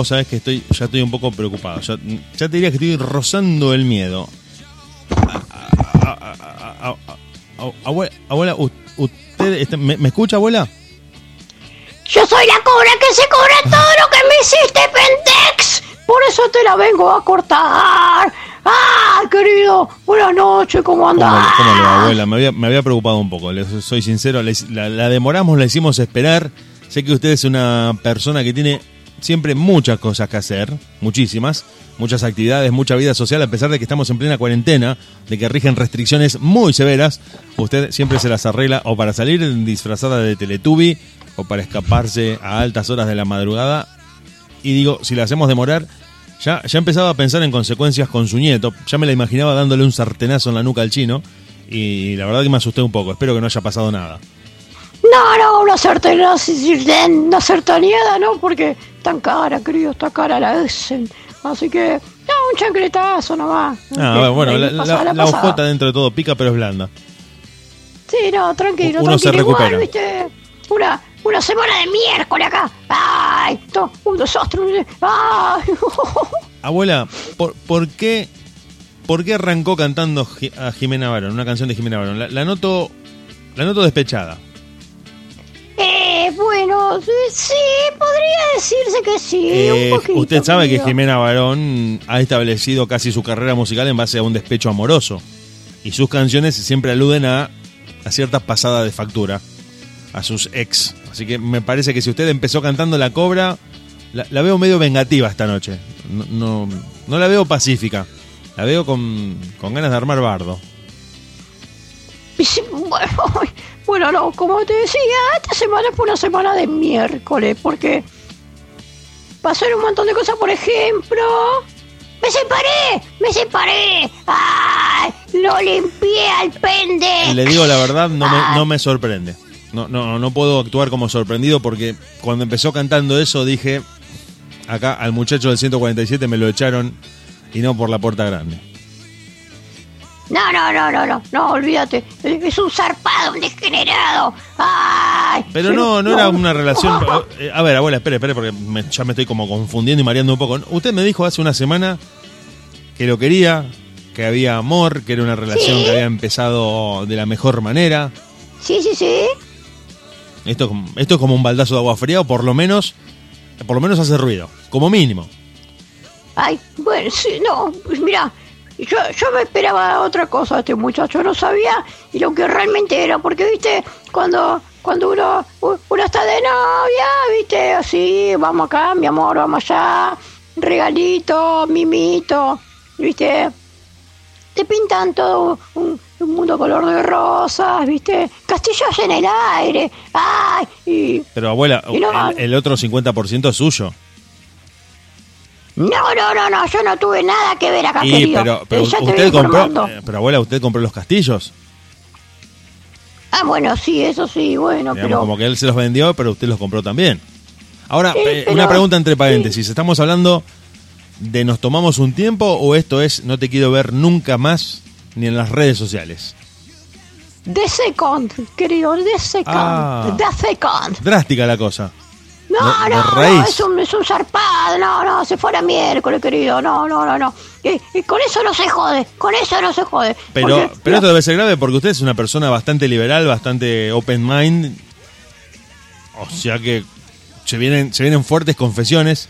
vos sabés que estoy, ya estoy un poco preocupado. Ya, ya te diría que estoy rozando el miedo. Abuela, abuela ¿usted está- me, me escucha, abuela? Yo soy la cobra que se cobra todo lo que me hiciste, Pentex. Por eso te la vengo a cortar. Ah, querido, buenas noches, ¿cómo ¿Cómo, andás? cómo va, abuela? Me había, me había preocupado un poco, les soy sincero. les- la, la demoramos, la hicimos esperar. Sé que usted es una persona que tiene siempre muchas cosas que hacer, muchísimas, muchas actividades, mucha vida social, a pesar de que estamos en plena cuarentena, de que rigen restricciones muy severas. Usted siempre se las arregla o para salir disfrazada de Teletubby o para escaparse a altas horas de la madrugada. Y digo, si la hacemos demorar, ya, ya empezaba a pensar en consecuencias con su nieto. Ya me la imaginaba dándole un sartenazo en la nuca al chino. Y la verdad que me asusté un poco. Espero que no haya pasado nada. No, no, una sartana, una sartaneada, ¿no? Porque tan cara, querido, está cara la hacen. Así que, no, un chancletazo nomás. Ah, bueno, la, la, Pasada, la pasada. hojota dentro de todo pica, pero es blanda. Sí, no, tranquilo, Uno se tranquilo. Igual, recupera. viste, una, una semana de miércoles acá. Ay, to- un desastre. Ay, Abuela, ¿por, por qué, ¿por qué arrancó cantando a Jimena Barón, una canción de Jimena Barón? La, la noto, la noto despechada. Eh, bueno, sí, podría decirse que sí. Eh, un poquito, usted sabe que. Jimena Barón ha establecido casi su carrera musical en base a un despecho amoroso. Y sus canciones siempre aluden a, a ciertas pasadas de factura, a sus ex. Así que me parece que si usted empezó cantando La Cobra, la, la veo medio vengativa esta noche. No, no, no la veo pacífica. La veo con, con ganas de armar bardo. Sí, Bueno, bueno, no, como te decía, esta semana fue una semana de miércoles, porque pasaron un montón de cosas, por ejemplo... ¡Me separé! ¡Me separé! ¡Ay! ¡Lo limpié al pende! Le digo la verdad, no me, no me sorprende. No, no, no puedo actuar como sorprendido porque cuando empezó cantando eso dije, acá al muchacho del 147 me lo echaron y no por la puerta grande. No, no, no, no, no, no, olvídate. Es un zarpado, un degenerado. ¡Ay! Pero no, no era una relación... eh, A ver, abuela, espere, espere, porque me- ya me estoy como confundiendo y mareando un poco. Usted me dijo hace una semana que lo quería, que había amor, que era una relación Sí. que había empezado de la mejor manera. Sí, sí, sí. Esto, esto es como un baldazo de agua fría o por lo menos, por lo menos hace ruido, como mínimo. Ay, bueno, sí, no, pues mira, yo, yo me esperaba otra cosa de este muchacho, no sabía y lo que realmente era, porque viste, cuando cuando uno, uno está de novia, viste, así, vamos acá, mi amor, vamos allá, regalito, mimito, viste, te pintan todo un, un mundo color de rosas, viste, castillos en el aire, ay, y Pero abuela, Y no- el, el otro 50% es suyo. No, no, no, no, yo no tuve nada que ver acá, Y, querido. pero, pero Eh, usted compró, eh, pero abuela, usted compró los castillos. Ah, bueno, sí, eso sí, bueno, Digamos, pero... como que él se los vendió, pero usted los compró también. Ahora, Sí, eh, pero- una pregunta entre paréntesis. ¿Estamos hablando de nos tomamos un tiempo o esto es no te quiero ver nunca más ni en las redes sociales? De second, querido, de second, Ah. de second. Drástica la cosa. No, no, es un, es un zarpado, no, no, se fuera miércoles, querido, no, no, no, no. Y, y con eso no se jode, con eso no se jode. Pero, porque- pero esto debe ser grave porque usted es una persona bastante liberal, bastante open mind. O sea que se vienen, se vienen fuertes confesiones.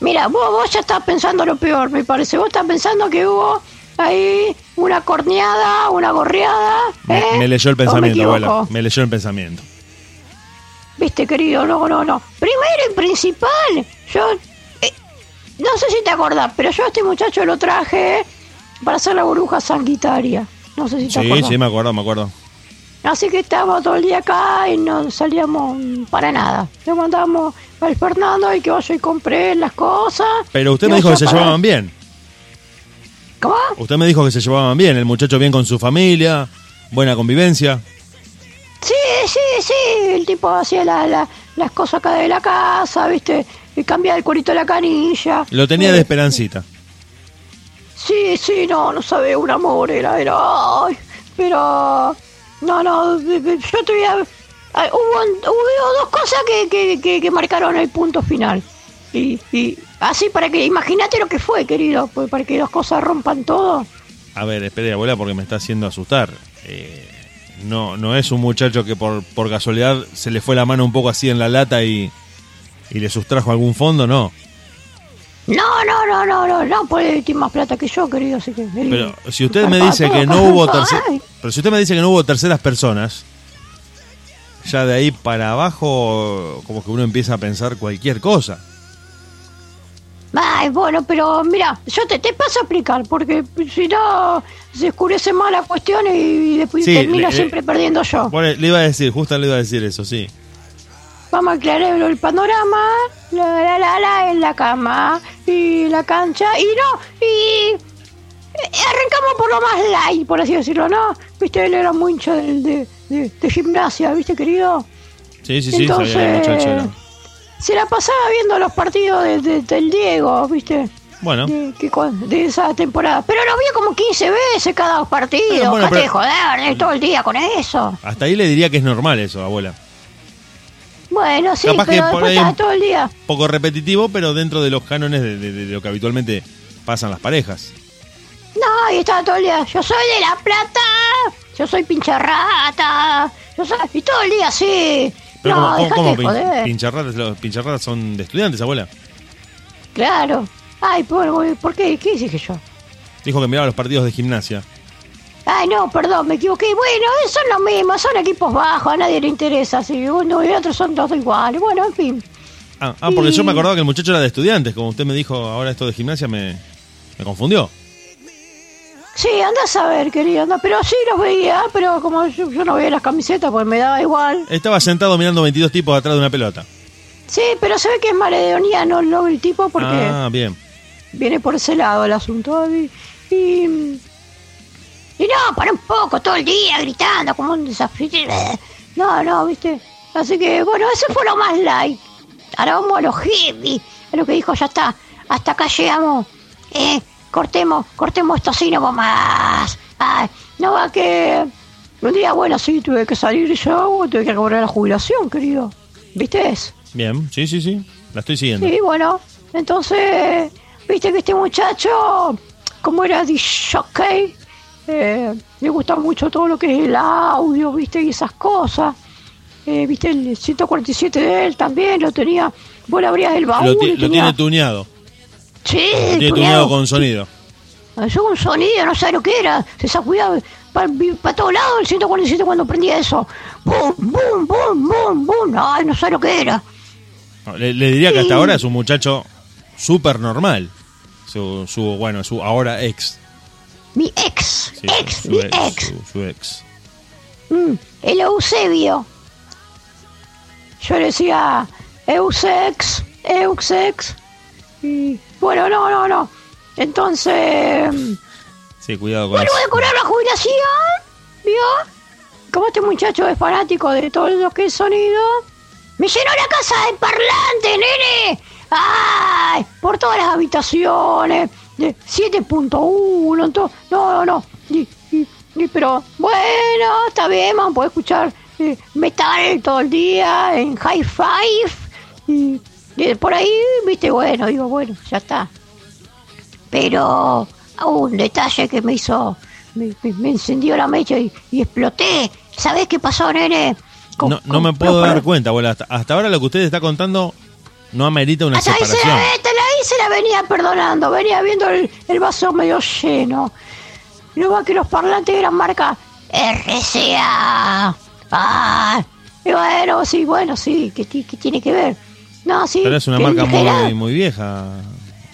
Mira, vos, vos ya estás pensando lo peor, me parece. Vos estás pensando que hubo ahí una corneada, una gorreada. Me, ¿eh? me leyó el ¿O me pensamiento, equivoco? abuela. Me leyó el pensamiento. Viste, querido, no, no, no. Primero y principal, yo. eh, no sé si te acordás, pero yo a este muchacho lo traje para hacer la burbuja sanguitaria. No sé si te Sí, acordás. sí, me acuerdo, me acuerdo. Así que estábamos todo el día acá y no salíamos para nada. Le mandamos al Fernando y que vaya y compré las cosas. Pero usted me dijo que se llevaban bien. ¿Cómo? Usted me dijo que se llevaban bien, el muchacho bien con su familia, buena convivencia. Sí, sí, sí. El tipo hacía la- la- las cosas acá de la casa, ¿viste? Y cambiaba el cuerito de la canilla. Lo tenía Eh, de esperancita. Sí, sí, no, no sabe, un amor era, era, ay, pero, no, no, yo te voy a, hubo, hubo dos cosas que, que, que, que marcaron el punto final. Y, y así para que, imagínate lo que fue, querido, pues para que las cosas rompan todo. A ver, espere, abuela, porque me está haciendo asustar. Eh, no, no es un muchacho que por, por casualidad se le fue la mano un poco así en la lata y, y le sustrajo algún fondo, no. No, no, no, no, no, no puede tener más plata que yo, querido, así que... Pero si usted me dice que no hubo pero si usted me dice que no hubo terceras personas, ya de ahí para abajo como que uno empieza a pensar cualquier cosa. Ay, bueno, pero mira, yo te, te paso a explicar, porque si no se oscurece más la cuestión y, después Sí, termino le- siempre perdiendo yo. Bueno, le iba a decir, justo le iba a decir eso, sí. Vamos a aclarar el panorama, la la la la en la cama y la cancha y no, y eh, arrancamos por lo más light, por así decirlo, ¿no? Viste, él era muy hincha de, de, de gimnasia, ¿viste, querido? Sí, sí, sí, Entonces, sabía muchacho era. Se la pasaba viendo los partidos de- de- del Diego, ¿viste? Bueno, De, que de esa temporada. Pero lo vio como 15 veces cada partido. Bueno, bueno, de joder, todo el día con eso. hasta ahí le diría que es normal eso, abuela. Bueno, sí, Capaz que pero por ahí un- todo el día. Poco repetitivo, pero dentro de los cánones de, lo que habitualmente pasan las parejas. No, y estaba todo el día. Yo soy de La Plata. Yo soy pinche rata. Yo soy... Y todo el día así. Pero no, ¿cómo, cómo, dejate cómo de pin- joder. pincharratas? Los pincharratas son de estudiantes, abuela. Claro. Ay, por, ¿por qué? ¿Qué dije yo? Dijo que miraba los partidos de gimnasia. Ay, no, perdón, me equivoqué. Bueno, son lo mismo, son equipos bajos, a nadie le interesa. Si uno y otro son todos iguales. Bueno, en fin. Ah, ah, porque yo me acordaba que el muchacho era de estudiantes. Como usted me dijo ahora esto de gimnasia, me, me confundió. Sí, anda a saber, querido, anda. Pero sí los veía, pero como yo, yo no veía las camisetas, pues me daba igual. Estaba sentado mirando 22 tipos atrás de una pelota. Sí, pero se ve que es maledoniano no el tipo porque Ah, bien. viene por ese lado el asunto. Y, y, y no, para un poco, todo el día gritando como un desafío. No, no, viste. Así que, bueno, ese fue lo más light. Ahora vamos a lo heavy, a lo que dijo, ya está, hasta acá llegamos. Eh, cortemos, cortemos esto así, no va más. Ay, no va que... Un día, bueno, sí, tuve que salir yo, tuve que cobrar la jubilación, querido. ¿Viste? Bien, sí, sí, sí. La estoy siguiendo. Sí, bueno, entonces, viste que este muchacho, como era DJ, eh, le gusta mucho todo lo que es el audio, viste, y esas cosas. Eh, viste, el 147 de él también lo tenía. Vos le abrías el baúl Lo, y lo tenía... tiene tuneado. Sí, tiene tuneado. con sonido. Yo un sonido, no sé lo que era. Se sacudía para todos lados el 147 cuando prendía eso. ¡Bum, bum, bum, bum, bum! Ay, no sé lo que era. Le, le diría que hasta ahora es un muchacho súper normal. Su, su, bueno, su ahora ex. Mi ex, Sí, ex, su, mi ex, ex. Su, su ex. Mm, el Eusebio. Yo le decía Eusex, Eusex. Y bueno, no, no, no. Entonces, Sí, cuidado con voy a cobrar la jubilación, ¿vio? Como este muchacho es fanático de todo lo que es sonido, me llenó la casa de parlantes, nene. ¡Ay! Por todas las habitaciones, de 7.1, to- no, no, no. Y, y- y- pero bueno, está bien, a poder escuchar eh, metal todo el día en high five. Y, y por ahí, viste, bueno, digo, bueno, ya está. Pero un detalle que me hizo, me, me- me encendió la mecha y, y exploté. ¿Sabés qué pasó, nene? Con- No, no con- me puedo dar cuenta, abuela. Hasta, hasta ahora lo que usted está contando no amerita una Hasta ahí se, separación. la, hasta ahí se la venía perdonando, venía viendo el, el vaso medio lleno. No va que los parlantes eran marca RCA. Ah, y bueno, sí, bueno, sí, ¿qué, qué tiene que ver? No, sí. Pero es una marca muy, muy vieja,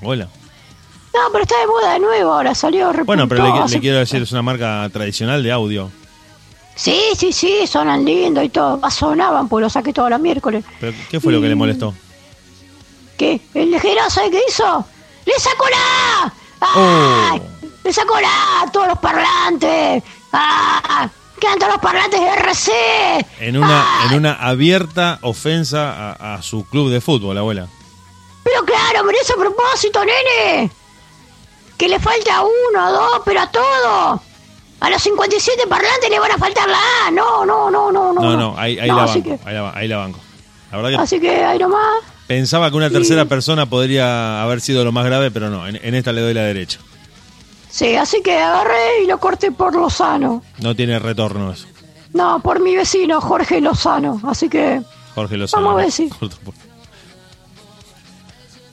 abuela. No, pero está de moda de nuevo, ahora salió Bueno, pero le, repuntó, le quiero decir, es una marca tradicional de audio. Sí, sí, sí, sonan lindo y todo. Ah, Sonaban, pues lo saqué todos los miércoles. Pero, ¿Qué fue lo que le molestó? ¿Qué? ¿El ligero sabe qué hizo? ¡Le sacó la! ¡Ay! Oh. ¡Le sacó la! ¡Todos los parlantes! ¡Ah! ¡Quedan los parlantes de RC! En una, ¡Ay! en una abierta ofensa a, a su club de fútbol, abuela. Pero claro, hizo a propósito, nene. Que le falta uno, dos, pero a todo. A los 57 parlantes le van a faltar la A. No, no, no, no, no. No, no, ahí, ahí No, la banco. que- Ahí, la, ahí la banco. La verdad que Así que ahí nomás. pensaba que una tercera persona podría haber sido lo más grave, pero no, en, en esta le doy la derecha. Sí, así que agarré y lo corté por Lozano. No tiene retorno eso. No, por mi vecino Jorge Lozano. Así que Jorge Lozano. Vamos a ver si-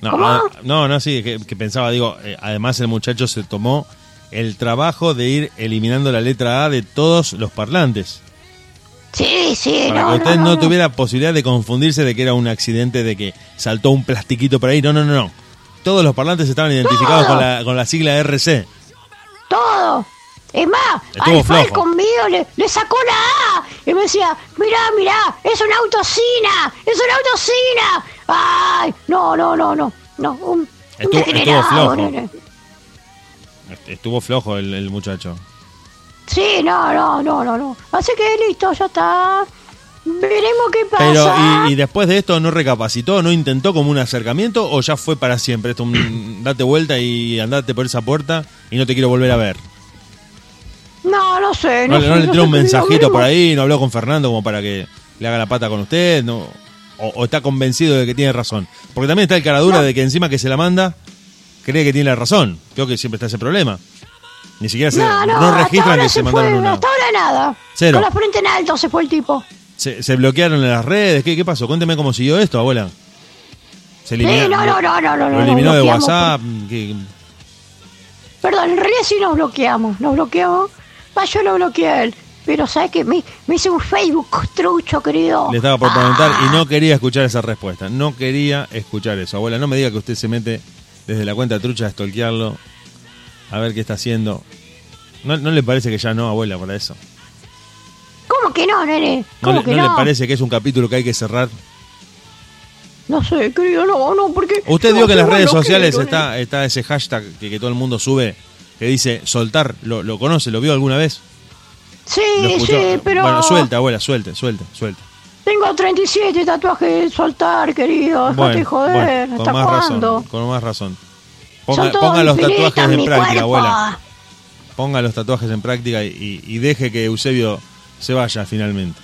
No, ¿Cómo? ah, no, no, sí, que, que pensaba, digo, eh, además el muchacho se tomó el trabajo de ir eliminando la letra A de todos los parlantes. sí, sí. Para no, que usted no, no, no, tuviera posibilidad de confundirse de que era un accidente, de que saltó un plastiquito por ahí. No, no, no, no. Todos los parlantes estaban identificados con la, con la sigla RC. Todo. Es más, Estuvo al. Falcon mío le, le sacó la A y me decía, mirá, mirá, es una autocina, es una autocina. Ay, no, no, no, no, no, un, un Estuvo- estuvo flojo. nene. Estuvo flojo el, el muchacho. Sí, no, no, no, no, no. Así que listo, ya está. Veremos qué pasa. Pero, y, y después de esto, ¿no recapacitó? ¿No intentó como un acercamiento? ¿O ya fue para siempre? Esto, un, date vuelta y andate por esa puerta y no te quiero volver a ver. No, no sé. ¿No, No, sé, no le tiró un mensajito por ahí? ¿No habló con Fernando como para que le haga la pata con usted? ¿No? O, o está convencido de que tiene razón? Porque también está el caradura de que encima que se la manda, cree que tiene la razón. Creo que siempre está ese problema. Ni siquiera se, No, no, no hasta registran que se fue, mandaron una. Hasta ahora nada. Cero. Con la frente en alto se fue el tipo. Se, se bloquearon en las redes. ¿Qué, qué pasó? Cuénteme cómo siguió esto, abuela. Se Sí, no, no, no, no. Lo eliminó de WhatsApp. ¿qué- Perdón, en realidad sí nos bloqueamos, nos bloqueamos. Va, yo lo bloqueé a él. Pero ¿sabes qué? Me, me hice un Facebook trucho, querido. Le estaba por preguntar Ah, y no quería escuchar esa respuesta. No quería escuchar eso. Abuela, no me diga que usted se mete desde la cuenta trucha a stalkearlo. A ver qué está haciendo. ¿No, no le parece que ya no, abuela, para eso? ¿Cómo que no, nene? ¿No, ¿Cómo le, que no? le parece que es un capítulo que hay que cerrar? No sé, querido, no, no, porque... Usted no, vio que en las redes sociales está, está ese hashtag que, que todo el mundo sube que dice soltar. ¿Lo, lo conoce? ¿Lo vio alguna vez? ¿Lo nene. Sí, sí, pero... Bueno, suelta, abuela, suelte, suelte, suelte. Tengo 37 tatuajes de soltar, querido. Dejate de joder. bueno, ¿Hasta más cuándo? razón, con más razón. Ponga, los tatuajes en práctica, cuerpo. abuela. Ponga los tatuajes en práctica y, y deje que Eusebio se vaya finalmente.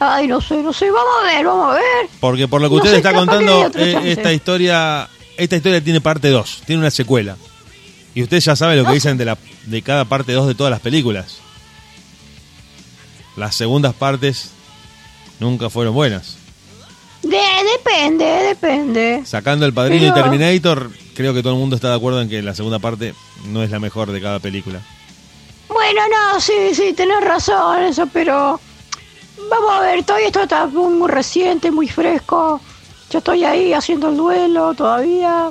Ay, no sé, no sé. Vamos a ver, vamos a ver. Porque por lo que No usted está contando, eh, esta historia esta historia tiene parte 2, tiene una secuela. Y usted ya sabe lo que No. dicen de, la, de cada parte 2 de todas las películas. Las segundas partes nunca fueron buenas. De, depende, depende. Sacando el padrino y Pero- Terminator, creo que todo el mundo está de acuerdo en que la segunda parte no es la mejor de cada película. Bueno, no, sí, sí, tenés razón, eso, pero. Vamos a ver, todavía esto está muy, muy reciente, muy fresco. Yo estoy ahí haciendo el duelo todavía.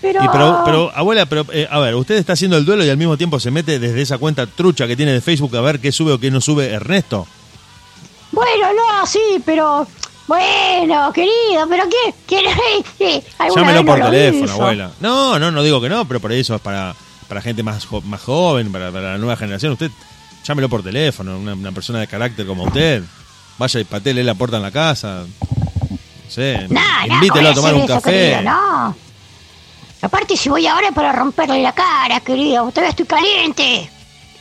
Pero. Y pero, pero abuela, pero eh, a ver, usted está haciendo el duelo y al mismo tiempo se mete desde esa cuenta trucha que tiene de Facebook a ver qué sube o qué no sube Ernesto. Bueno, no, sí, pero. Bueno, querido, pero ¿qué? ¿Quién alguna Llámelo por no teléfono, abuela. No, no, no digo que no, pero por eso es para, para gente más, jo- más joven, para, para la nueva generación. Usted llámelo por teléfono, una, una persona de carácter como usted. Vaya y patele la puerta en la casa. No sé, No, no, invítelo voy a tomar un eso, café. querido, no. Aparte, si voy ahora es para romperle la cara, querido. Todavía estoy caliente.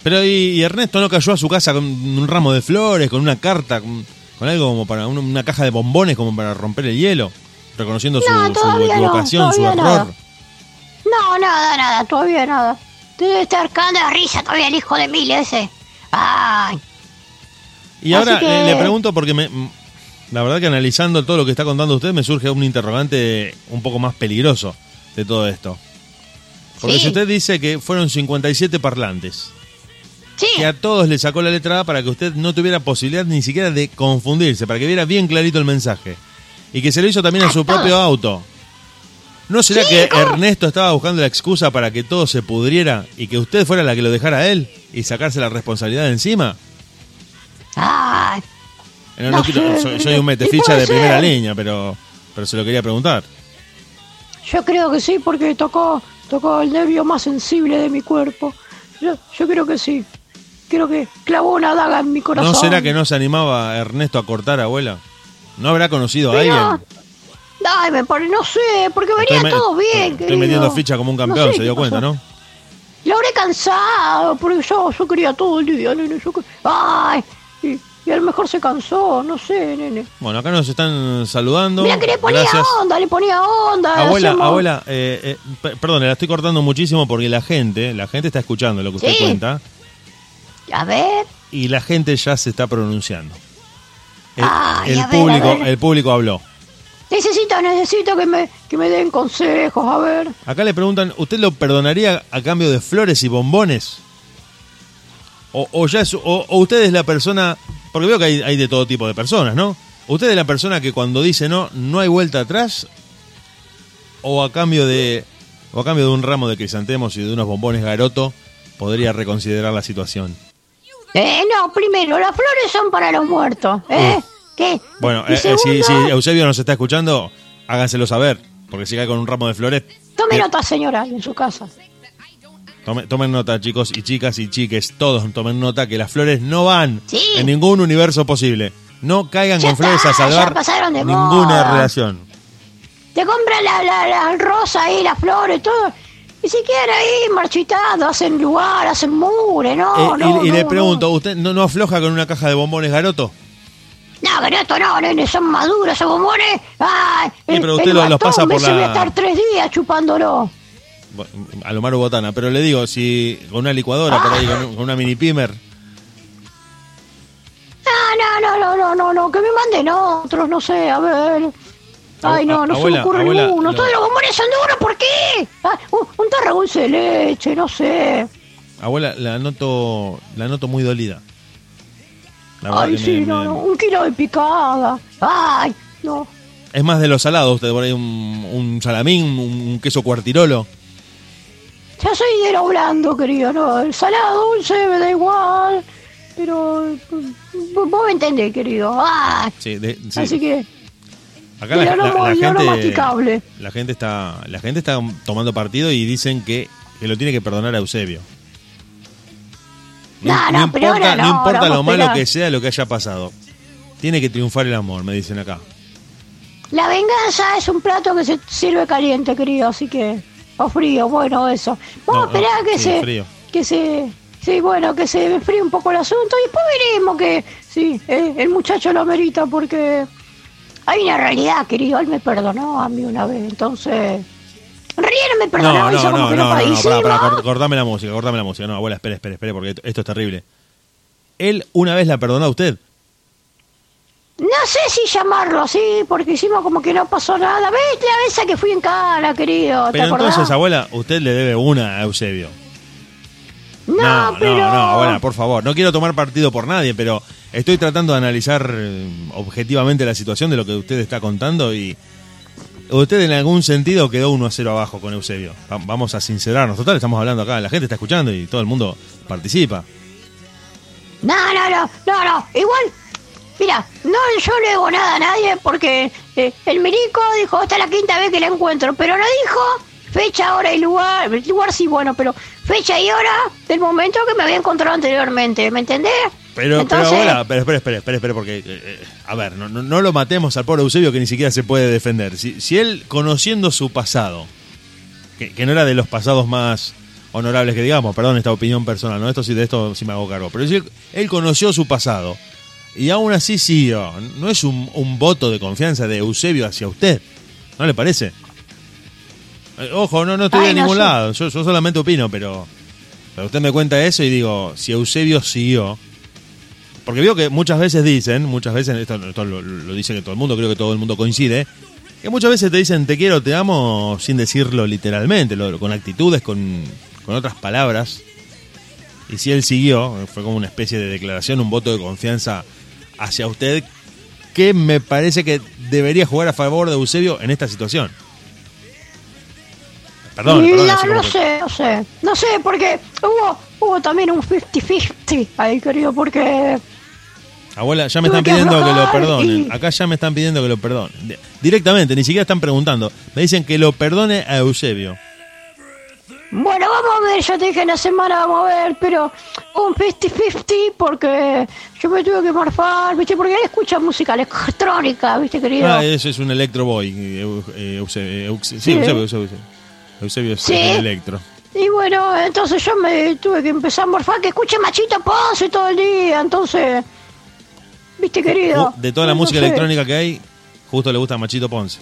Pero y, y Ernesto no cayó a su casa con un ramo de flores, con una carta, con, con algo como para un- una caja de bombones como para romper el hielo, reconociendo su, No, su no, equivocación, error. nada. No, nada, nada, todavía nada. Debe estar cagando de risa todavía el hijo de Emilia ese. Ay, Y ahora que- le, pregunto porque me, la verdad que analizando todo lo que está contando usted me surge un interrogante un poco más peligroso de todo esto. Porque Sí. si usted dice que fueron 57 parlantes, sí. que a todos le sacó la letra A para que usted no tuviera posibilidad ni siquiera de confundirse, para que viera bien clarito el mensaje. Y que se lo hizo también a su propio auto. ¿No será Sí, que ¿cómo? Ernesto estaba buscando la excusa para que todo se pudriera y que usted fuera la que lo dejara a él y sacarse la responsabilidad de encima? Ay, Eh, No, No quiero- soy, soy un meteficha de primera línea, pero, pero se lo quería preguntar. yo creo que sí, porque tocó, tocó el nervio más sensible de mi cuerpo. Yo, yo creo que sí. Creo que clavó una daga en mi corazón. ¿No será que no se animaba Ernesto a cortar, abuela? ¿No habrá conocido a alguien? Ay, me pone, no sé, porque venía me- todo bien, estoy querido. metiendo ficha como un campeón, sé se dio cuenta, pasó. ¿no? Lo habré cansado, porque yo, yo quería todo el día, nene. Yo, ay, y, a lo mejor se cansó, no sé, nene. Bueno, acá nos están saludando. Mira que le ponía Gracias. onda, le ponía onda. Abuela, hacemos- abuela, eh, eh, per- perdón, la estoy cortando muchísimo porque la gente, la gente está escuchando lo que usted Sí. cuenta A ver, y la gente ya se está pronunciando. El, Ay, el ver, público, el público habló. necesito, necesito que me, que me den consejos, a ver. Acá le preguntan, ¿usted lo perdonaría a cambio de flores y bombones? O, o ya es, o, o usted es la persona, porque veo que hay, hay de todo tipo de personas, ¿no? ¿Usted es la persona que cuando dice no, no hay vuelta atrás? ¿O a cambio de, o a cambio de un ramo de crisantemos y de unos bombones garoto, podría reconsiderar la situación? Eh, no, primero, las flores son para los muertos, ¿eh? ¿Qué? Bueno, eh, eh, si, si Eusebio nos está escuchando, háganselo saber, porque si cae con un ramo de flores, Tome eh, nota, señora, en su casa. Tome- tomen nota, chicos y chicas y chiques, todos tomen nota que las flores no van Sí. en ningún universo posible. No caigan Ya con flores a salvar ninguna moda. relación. Te compran la, la, la rosa ahí, las flores, todo. Y si quedan ahí marchitados, hacen lugar, hacen mure, no, Eh, y no, y le no, pregunto, No, ¿usted no, no afloja con una caja de bombones garoto? no garoto, no, nene, son maduros esos bombones. Ay, Sí, el, pero usted el los pasa por ese voy la- a estar tres días chupándolo. A lo Maru Botana, pero le digo, si con una licuadora por ahí, con, con una mini pimer, No, no, no, no, no, no, que me manden otros, no sé, a ver. Ay, no, no se me ocurre abuela, ninguno. lo- Todos los bombones son duros, ¿por qué? Ah, un, dulce de leche, no sé. abuela, la noto, la noto muy dolida. La Ay, sí, me- no, me- no, un kilo de picada. Ay, no. Es más de los salados, usted por ahí un, un salamín, un queso cuartirolo. Ya soy de lo blando, querido, no. El salado dulce me da igual. Pero mm, vos me entendés, querido. Ah, Sí, de- sí. Así que Acá la, la- no- la no gente, la gente está, la gente está tomando partido y dicen que, que lo tiene que perdonar a Eusebio. No, no, pero importa, no, importa lo malo que sea lo que haya pasado. Tiene que triunfar el amor, me dicen acá. la venganza es un plato que se sirve caliente, querido. Así que. O frío, bueno, eso. Vamos No, a esperar no, que sí, se. frío. Que se. Sí, bueno, que se enfríe un poco el asunto y después veremos que sí, eh, el muchacho lo amerita porque hay una realidad, querido. Él me perdonó a mí una vez, entonces. No me No, perdonó, no, como no, que no, no, no, no, pará, pará, cort- cortame la música, cortame la música. No, abuela, espere, espere, espere, porque esto es terrible. Él una vez la perdonó a usted. No sé si llamarlo así, porque hicimos como que no pasó nada. ¿Ves la vez que fui en cara, querido? ¿Te Pero acordás? entonces, abuela, usted le debe una a Eusebio. no, no, pero... no, abuela, por favor. No quiero tomar partido por nadie, pero estoy tratando de analizar eh, objetivamente la situación de lo que usted está contando y usted en algún sentido quedó 1 a 0 abajo con Eusebio. Va- vamos a sincerarnos. Total, estamos hablando acá, la gente está escuchando y todo el mundo participa. No, no, no, no, no. Igual, mira, no, yo no le digo nada a nadie porque eh, el milico dijo, esta es la quinta vez que la encuentro, pero no dijo fecha, hora y lugar. El lugar sí, bueno, pero fecha y hora del momento que me había encontrado anteriormente, ¿me entendés? Pero, Entonces, pero abuela, pero espere, espere, espere, espere, porque, eh, eh, a ver, no, no, no lo matemos al pobre Eusebio que ni siquiera se puede defender. Si, si él, conociendo su pasado, que, que no era de los pasados más honorables que digamos, perdón esta opinión personal, no esto sí de esto sí me hago cargo, pero si él, él conoció su pasado y aún así siguió, no es un, un voto de confianza de Eusebio hacia usted, ¿no le parece? Eh, Ojo, no, no estoy de no ningún lado, yo, yo solamente opino, pero, pero usted me cuenta eso y digo, si Eusebio siguió, porque veo que muchas veces dicen, muchas veces, esto, esto lo, lo dice que todo el mundo, creo que todo el mundo coincide, que muchas veces te dicen te quiero, te amo, sin decirlo literalmente, lo- con actitudes, con, con otras palabras. Y si él siguió, fue como una especie de declaración, un voto de confianza hacia usted, que me parece que debería jugar a favor de Eusebio en esta situación. Perdón, perdón. no, sé, no sé, no sé, porque hubo, hubo también un 50-50 ahí, querido, porque Abuela, ya me están pidiendo que lo perdonen. y- Acá ya me están pidiendo que lo perdonen. Di- Directamente, ni siquiera están preguntando. Me dicen que lo perdone a Eusebio. Bueno, vamos a ver, yo te dije en la semana, vamos a ver, pero un 50-50 porque yo me tuve que morfar, ¿viste? Porque él escucha música electrónica, ¿viste, querido? Ah, eso es un Electro Boy. Eu- eh, Eusebio, Euse- sí. Eusebio, Eusebio. Eusebio es Sí. el Electro. Y bueno, entonces yo me tuve que empezar a morfar, que escuche Machito Ponce todo el día, entonces... viste, querido. De toda la No música sé. electrónica que hay, justo le gusta Machito Ponce.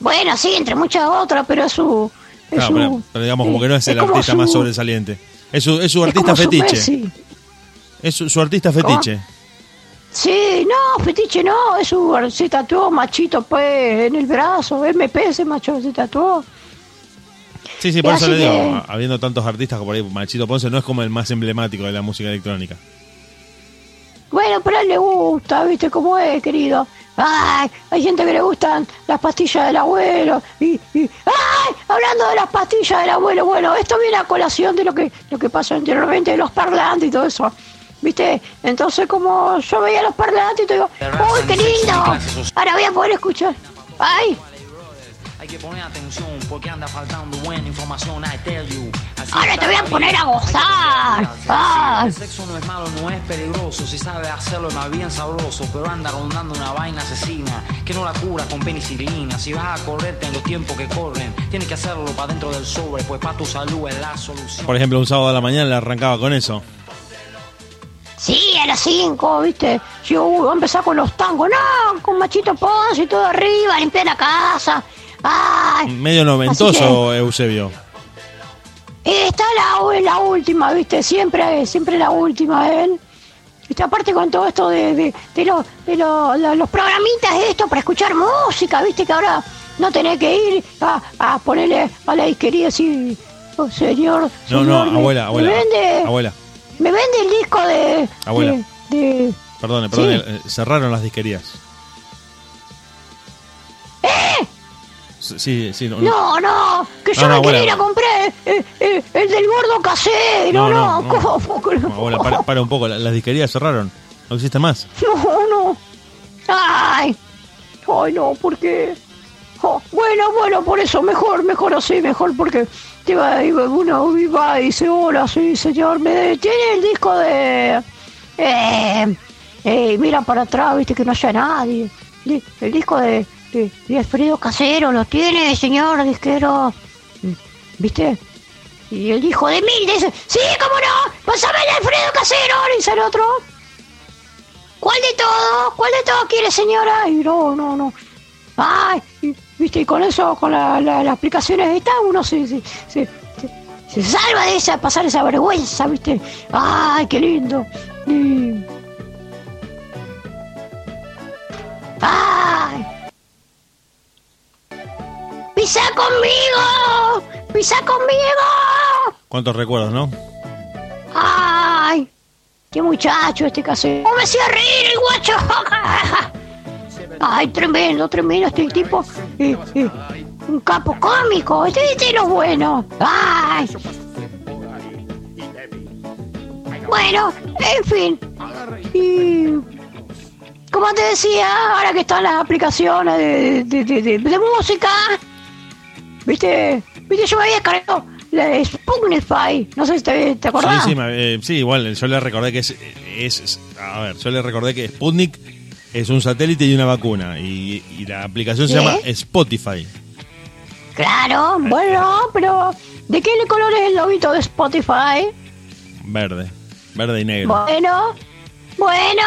Bueno, sí, entre muchas otras, pero es su... es Claro, su- pero, digamos como que no es el artista su- más sobresaliente. Es su, es su artista fetiche. Es su, su artista ¿Cómo? fetiche. Sí, no, fetiche no, es su, se tatuó machito pues en el brazo, MP ese macho se tatuó. Sí, sí, por eso le digo, que- habiendo tantos artistas como por ahí, Machito Ponce no es como el más emblemático de la música electrónica. Bueno, pero a él le gusta, viste cómo es, querido. Ay, hay gente que le gustan las pastillas del abuelo. Y, y- ay, hablando de las pastillas del abuelo, bueno, esto viene a colación de lo que, lo que pasó anteriormente, de los parlantes y todo eso. ¿Viste? Entonces, como yo veía los parlantes, y te digo, ¡Uy, qué lindo! Ahora voy a poder escuchar. ¡Ay! Hay que poner atención porque anda faltando buena información, I tell you. Así Ahora te voy a poner a gozar. Ay. El sexo no es malo, no es peligroso. Si sabe hacerlo es más bien sabroso. Pero anda rondando una vaina asesina que no la cura con penicilina. Si vas a correrte en los tiempos que corren, tienes que hacerlo para dentro del sobre, pues para tu salud es la solución. Por ejemplo, un sábado a la mañana le arrancaba con eso. Sí, a las 5, ¿viste? Yo uy, voy a empezar con los tangos. No, con Machito Ponce y todo arriba, limpiar la casa. Ay, Medio noventoso, Eusebio. esta es la, la última, ¿viste? Siempre, siempre la última, él. ¿Viste? Aparte con todo esto de, de, de, lo- de lo- la- los programitas esto para escuchar música, ¿viste? Que ahora no tenés que ir a, a ponerle a la disquería así, oh, señor. No, señor, no, me- abuela, me abuela. vende- Abuela, Me vende el disco de... Abuela. de- de perdone, perdone, Sí. eh, cerraron las disquerías. Sí, sí, no, No, no, que yo No, no, me quería ir a comprar eh, eh, el del gordo casero, no. No, abuela, para, para un poco, la- las disquerías cerraron. No existen más. No, no. Ay, ay, no, porque. Oh, bueno, bueno, por eso, mejor, mejor así, mejor, porque te va, iba- uno iba y dice, hola, sí, señor, me tiene el disco de. Eh, eh, mira para atrás, viste que no haya nadie. Di- El disco de, de, de Alfredo Casero, ¿lo tiene, señor disquero? ¿Viste? Y el hijo de mil dice, sí, cómo no, pásame el Alfredo Casero, le dice el otro. ¿Cuál de todo? ¿Cuál de todo quiere, señora? Y no, no, no. Ay, y, viste, y con eso, con la, la, las aplicaciones de esta, uno se, se, se, salva de esa, pasar esa vergüenza, viste. Ay, qué lindo. Y- Ay. ¡Pisa conmigo! ¡Pisa conmigo! ¿Cuántos recuerdos, no? ¡Ay! ¡Qué muchacho este casero! ¡No me hacía reír el guacho! ¡Ay, tremendo, tremendo este tipo! Eh, eh, un capo cómico, este, es lo bueno. ¡Ay! Bueno, en fin. Y... Como te decía, ahora que están las aplicaciones de, de, de, de- de música, ¿viste? ¿Viste? Yo me había descargado la de Spotify. No sé si te, te acordás. Sí, sí, me- eh, sí, igual, yo le recordé que es, es, es- A ver, yo le recordé que Sputnik es un satélite y una vacuna. Y, y la aplicación se ¿Qué? llama Spotify. Claro, bueno, pero ¿de qué color es el lobito de Spotify? Verde. Verde y negro. Bueno, bueno,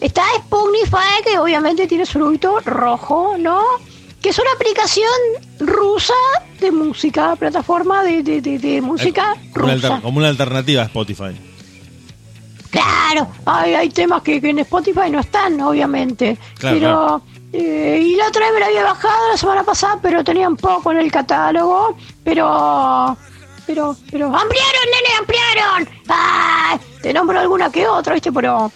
está Spotify, que obviamente tiene su lobito rojo, ¿no? Que es una aplicación rusa de música, plataforma de, de, de, de música rusa. como una alternativa a Spotify. Claro, hay, hay temas que, que en Spotify no están, obviamente. Claro, pero. eh, y la otra vez me la había bajado la semana pasada, pero tenían poco en el catálogo. Pero. Pero. Pero. ¡Ampliaron, nene! ¡Ampliaron! ¡Ay! Te nombro alguna que otra, ¿viste? Pero.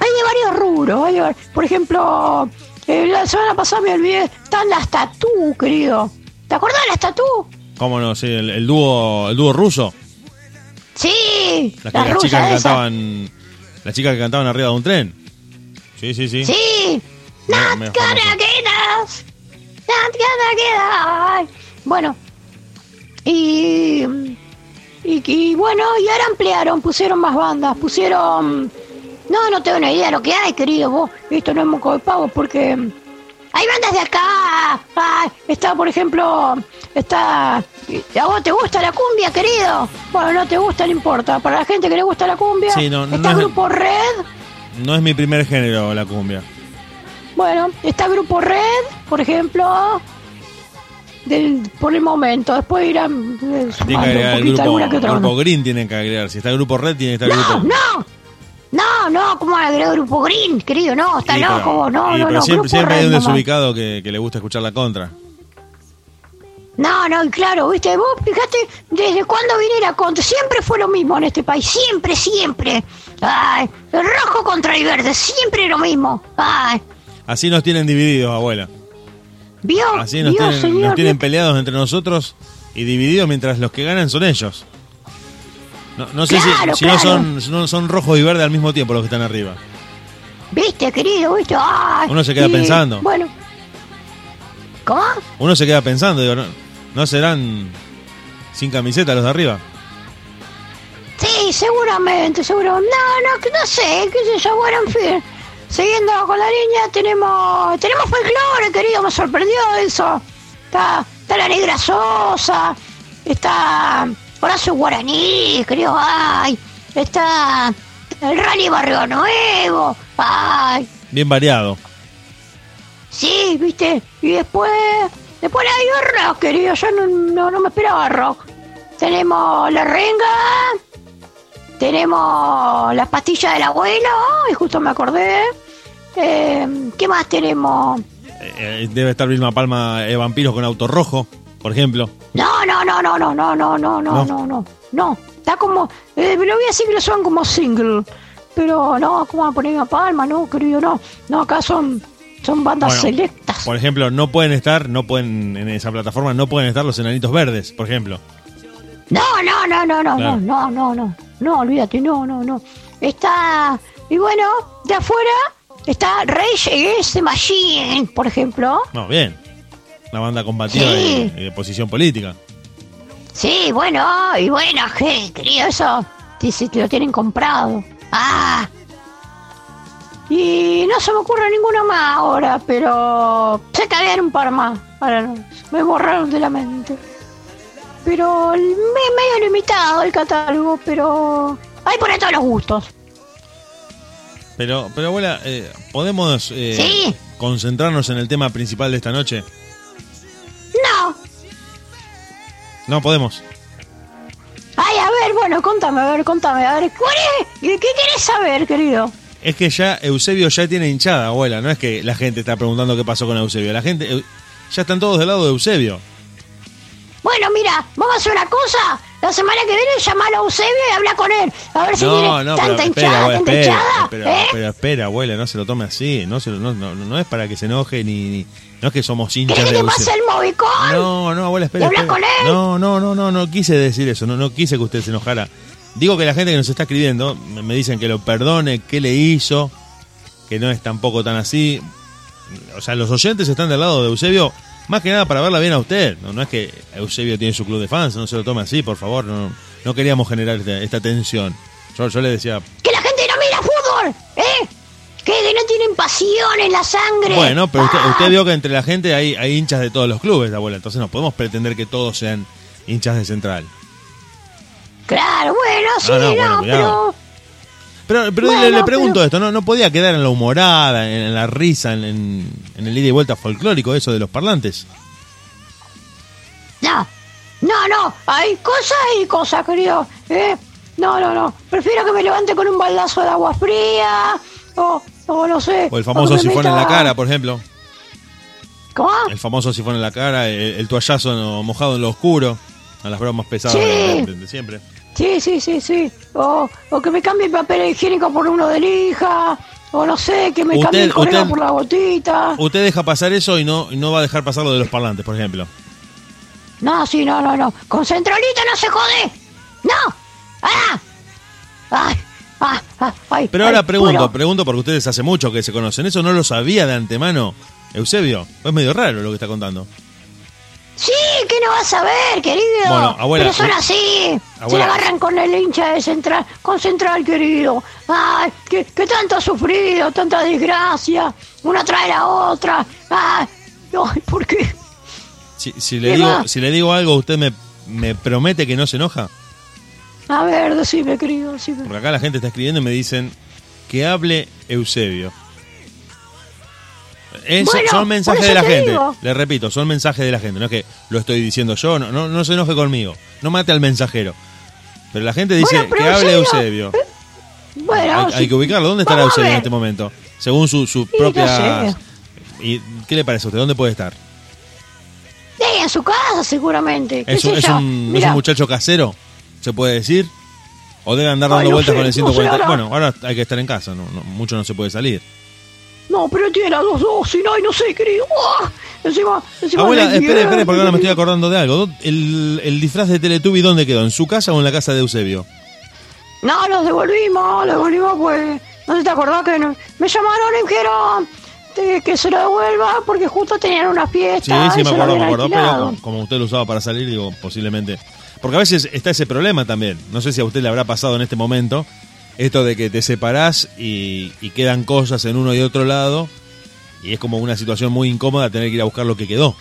Hay de varios rubros. hay de por ejemplo, eh, la semana pasada me olvidé. Están las tatú, querido. ¿Te acuerdas de las tatú? ¿Cómo no? Sí, el, el dúo, el dúo ruso. Sí, Las, chicas que cantaban. Las chicas que cantaban arriba de un tren. Sí, sí, sí. Sí. Me- Not me gonna famoso. get us. Not gonna get us. Bueno. Y, y, y bueno, y ahora ampliaron, pusieron más bandas, pusieron... No, no tengo ni idea de lo que hay, querido, vos. Esto no es moco de pavo porque... Hay bandas de acá. Ah, está, por ejemplo, está... ¿A vos te gusta la cumbia, querido? Bueno, no te gusta, no importa. Para la gente que le gusta la cumbia, Sí, no, no está es- Grupo Red. No es mi primer género la cumbia. Bueno, está Grupo Red, por ejemplo, del, por el momento. Después irán eh, sumando un agregar el poquito grupo, alguna que otra grupo. Green, tienen que agregar. Si está el grupo Red, tiene que estar el No, grupo. no, no, no, ¿cómo van a agregar Grupo Green, querido? No, está Sí, loco, vos, no, no, pero no, siempre, siempre hay un desubicado que, que le gusta escuchar la contra. No, no, y claro, viste, vos fíjate desde cuándo viene la contra, siempre fue lo mismo en este país, siempre, siempre. Ay, el rojo contra el verde, siempre lo mismo. Ay, Así nos tienen divididos, abuela. vio, Así nos vio, tienen, señor, nos tienen peleados entre nosotros y divididos mientras los que ganan son ellos. No, no sé si- Claro, si, no, claro. son, no son rojos y verdes al mismo tiempo los que están arriba. Viste, querido, viste, ay. Uno se queda y, pensando. Bueno. ¿Cómo? Uno se queda pensando, digo, ¿no, no serán sin camiseta los de arriba? Sí, seguramente, seguramente. No, no, no sé, qué sé yo, bueno, en fin. Siguiendo con la línea, tenemos tenemos folclore, querido, me sorprendió eso. Está, está la negra Sosa, está Horacio Guaraní, querido, ay. Está el Rally Barrio Nuevo, ay. Bien variado. Sí, viste. Y después, después hay rock, querido. Yo no, no, no me esperaba rock. Tenemos la renga. Tenemos las pastillas del abuelo. Y justo me acordé. Eh, ¿Qué más tenemos? Eh, eh, debe estar Vilma Palma Vampiros con auto rojo, por ejemplo. No, no, no, no, no, no, no, no, no, ¿No? no, no. Está como. Eh, lo voy a decir que son como single. Pero no, ¿cómo van a poner a palma? No, querido, no. No, acá son, son bandas Bueno, selectas. Por ejemplo, no pueden estar, no pueden en esa plataforma, no pueden estar los enanitos verdes, por ejemplo. No, no, no, no, no, Claro. no, no, no, no, no, olvídate, no, no, no. Está, y bueno, de afuera está Rage Against the Machine, por ejemplo. No, bien. Una banda combativa Sí. y, y de posición política. Sí, bueno, y bueno, je, querido, eso, dice que lo tienen comprado. Ah. Y no se me ocurre ninguna más ahora, pero sé que había un par más. Ahora no, me borraron de la mente. Pero me- medio limitado el catálogo, pero hay para todos los gustos. Pero, pero abuela, eh, ¿podemos eh, Sí. concentrarnos en el tema principal de esta noche? No podemos. Ay, a ver, bueno, contame, a ver, contame, a ver, ¿cuál es? ¿Qué, qué querés saber, querido? Es que ya Eusebio ya tiene hinchada, abuela. No es que la gente está preguntando qué pasó con Eusebio. La gente ya están todos del lado de Eusebio. Bueno, mira, vamos a hacer una cosa. La semana que viene llamalo a Eusebio y habla con él. A ver si No, tiene no, pero tanta espera, hinchada, abuela, tanta espera, hinchada. pero, ¿eh? pero espera, abuela, no se lo tome así. No, se lo- no, no, no es para que se enoje ni, ni- no es que somos hinchas ¿Querés que de Eusebio. el movicón? No, no, abuela, espera. ¿Y hablas espera. con él? No, no, no, no, no quise decir eso. No, no quise que usted se enojara. Digo que la gente que nos está escribiendo me dicen que lo perdone, qué le hizo, que no es tampoco tan así. O sea, los oyentes están del lado de Eusebio, más que nada para verla bien a usted. No, no es que Eusebio tiene su club de fans, no se lo tome así, por favor. No, no queríamos generar esta, esta tensión. Yo, yo le decía, Que la gente no mira fútbol, ¿eh? Que, que no tienen pasión en la sangre. bueno, pero usted, Ah, usted vio que entre la gente hay, hay hinchas de todos los clubes, abuela. Entonces no podemos pretender que todos sean hinchas de Central. Claro, bueno, sí, Ah, no, no, bueno, pero... Pero, pero Bueno, le, le pregunto pero- esto, ¿no? ¿no podía quedar en la humorada, en, en la risa, en, en- en el ida y vuelta folclórico eso de los parlantes? No, no, no, hay cosas y cosas, querido. ¿eh? No, no, no. Prefiero que me levante con un baldazo de agua fría. O, o no sé. O el famoso sifón en la cara, por ejemplo. ¿Cómo? El famoso sifón en la cara, el, el toallazo no- mojado en lo oscuro, a las bromas pesadas Sí. de, de- de siempre. Sí, sí, sí, sí. O, o que me cambie el papel higiénico por uno de lija. O no sé, que me Usted- cambie el correo por la gotita. Usted deja pasar eso y no, y no va a dejar pasar lo de los parlantes, por ejemplo. No, sí, no, no, no. Con centralito no se jode. No. ¡Ah! ¡Ay! ¡Ah! ah, ay, Pero ahora ay, pregunto, bueno. pregunto porque ustedes hace mucho que se conocen. ¿Eso no lo sabía de antemano, Eusebio? Es medio raro lo que está contando. Sí, que no vas a ver, querido. Bueno, abuela, Pero son así. Se la agarran con el hincha de Central, con Central, querido. Ay, que, que tanto ha sufrido, tanta desgracia. Una trae la otra. Ay, ¿por qué? Si, si le ¿Qué digo, si le digo algo, ¿usted me, me promete que no se enoja? A ver, decime, querido, decime. Porque acá la gente está escribiendo y me dicen que hable Eusebio. Es- Bueno, son mensajes de la te gente. digo. Le repito, son mensajes de la gente. No es que lo estoy diciendo yo, no, no, no se enoje conmigo. No mate al mensajero. Pero la gente dice Bueno, que hable Eusebio, Eusebio. Bueno, hay, que ubicarlo. ¿Dónde estará Eusebio en este momento? Según su, propia... sé. ¿Y qué le parece a usted? ¿Dónde puede estar? Sí, en su casa seguramente. ¿Qué ¿Es un, sé es yo? un- es un Mirá, muchacho casero? ¿Se puede decir? ¿O debe andar Ay, dando no vueltas sé, con el no sé 140? ahora. bueno, ahora hay que estar en casa, no, no- mucho no se puede salir. No, pero tiene las dos dosis, no, y no sé, querido. ¡Ah! Encima, encima Abuela, espere, espere, porque ahora me estoy acordando de algo. ¿Dó- ¿El, el disfraz de Teletubby dónde quedó? ¿En su casa o en la casa de Eusebio? No, los devolvimos, los devolvimos, pues. ¿No te acordás que no- me llamaron y me dijeron de que se lo devuelva porque justo tenían una Sí, fiesta? sí, y me acuerdo, me acuerdo. Pero como- usted lo usaba para salir, digo, posiblemente. Porque a veces está ese problema también. No sé si a usted le habrá pasado en este momento. Esto de que te separás y, y quedan cosas en uno y otro lado. Y es como una situación muy incómoda tener que ir a buscar lo que quedó.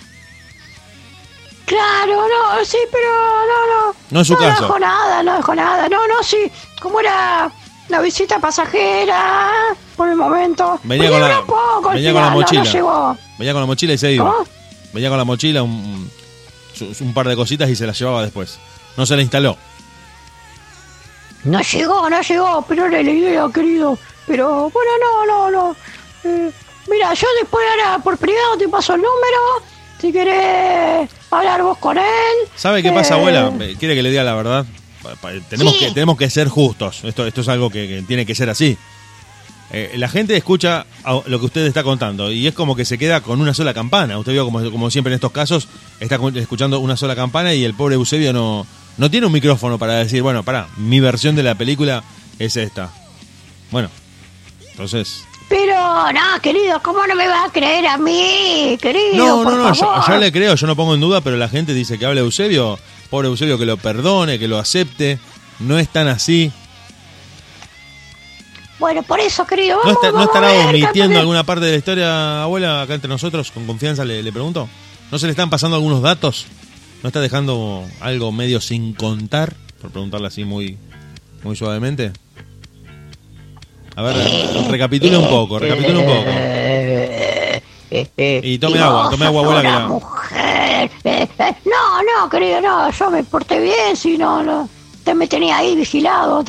Claro, no, sí, pero no, no. No es su no caso. dejó nada, no dejó nada. No, no, sí. Como era la visita pasajera por el momento. Venía con la, poco, con la mochila. No, llegó. venía con la mochila y se iba. ¿Cómo? Venía con la mochila un par de cositas y se las llevaba después. No se la instaló. No llegó, no llegó, pero era la idea, querido. Pero bueno, no, no, no. Eh, mira, yo después ahora por privado te paso el número. Si querés hablar vos con él. ¿Sabe qué pasa, Eh, abuela? Eh, ¿Quiere que le diga la verdad? Tenemos, Sí. que, tenemos que ser justos. Esto, esto es algo que, que tiene que ser así. Eh, la gente escucha lo que usted está contando y es como que se queda con una sola campana. Usted vio como, como siempre en estos casos, está cu- escuchando una sola campana y el pobre Eusebio no, no tiene un micrófono para decir, bueno, pará, mi versión de la película es esta. Bueno, entonces... Pero no, querido, ¿cómo no me vas a creer a mí, querido? No, no, no, yo, le creo, yo no pongo en duda, pero la gente dice que hable Eusebio, pobre Eusebio, que lo perdone, que lo acepte. No es tan así. Bueno, por eso, querido, ¿No, vamos, está- no vamos estará ver, omitiendo alguna parte de la historia, abuela, acá entre nosotros? Con confianza le, le pregunto. ¿No se le están pasando algunos datos? ¿No está dejando algo medio sin contar? Por preguntarle así muy, muy suavemente. A ver, recapitule un poco, recapitule un poco. Y tome agua, tome agua, abuela, que una la- mujer. Eh, eh, no, no, querido, no, yo me porté bien, si no, no, usted me tenía ahí vigilado,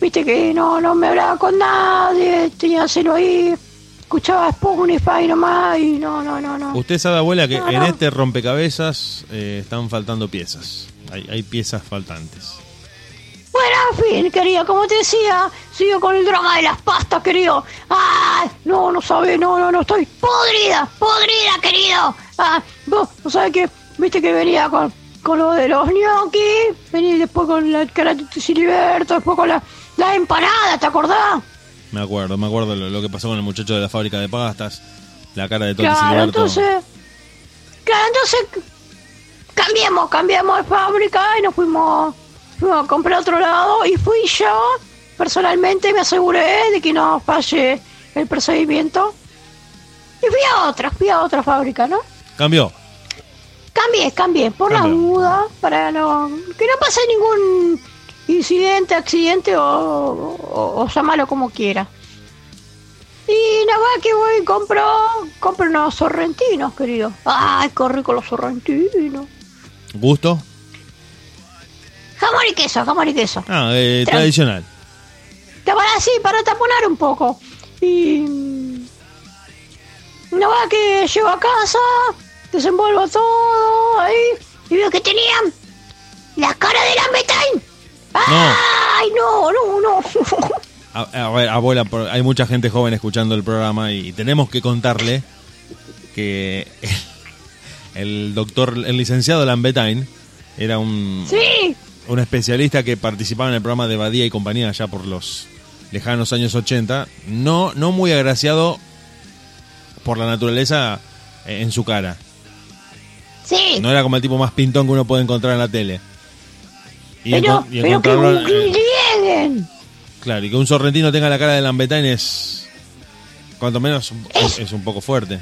viste que no, no me hablaba con nadie, tenía celo ahí, escuchaba Spotify nomás y no, no, no, no. Usted sabe, abuela, que No, en no. este rompecabezas eh, están faltando piezas. Hay, hay piezas faltantes. Bueno, en fin, querido, como te decía, sigo con el drama de las pastas, querido. Ah, no, no sabes, no, no, no, estoy podrida, podrida, querido. Ah, vos, ¿no sabes qué? Viste que venía con, con lo de los gnocchi, vení después con la carátula Siliberto, después con la, la empanada, ¿te acordás? Me acuerdo, me acuerdo lo, lo que pasó con el muchacho de la fábrica de pastas, la cara de Toti Claro, Siliberto. entonces, claro, entonces cambiamos, cambiamos de fábrica y nos fuimos, a comprar a otro lado y fui yo, personalmente me aseguré de que no falle el procedimiento y fui a otra, fui a otra fábrica, ¿no? Cambió. Cambié, cambié, por la Cambió. duda, para no, que no pase ningún incidente, accidente o, o, o llámalo como quiera. Y nada más que voy y compro, compro unos sorrentinos, querido. Ay, qué rico los sorrentinos. ¿Gusto? Jamón y queso, jamón y queso. Ah, eh, tradicional. Que para así, para taponar un poco. Y... Nada más que llego a casa, desenvuelvo todo ahí, y veo que tenían la cara de la Metain. ¡Ay, no, no, no! A, a ver, abuela, hay mucha gente joven escuchando el programa y tenemos que contarle que el doctor, el licenciado Lambetain era un, sí, un especialista que participaba en el programa de Badía y compañía ya por los lejanos años 80, no, no muy agraciado por la naturaleza en su cara. sí. No era como el tipo más pintón que uno puede encontrar en la tele. Y, pero, y que claro, y que un sorrentino tenga la cara de Lambetain es, cuanto menos, es, Es- es un poco fuerte.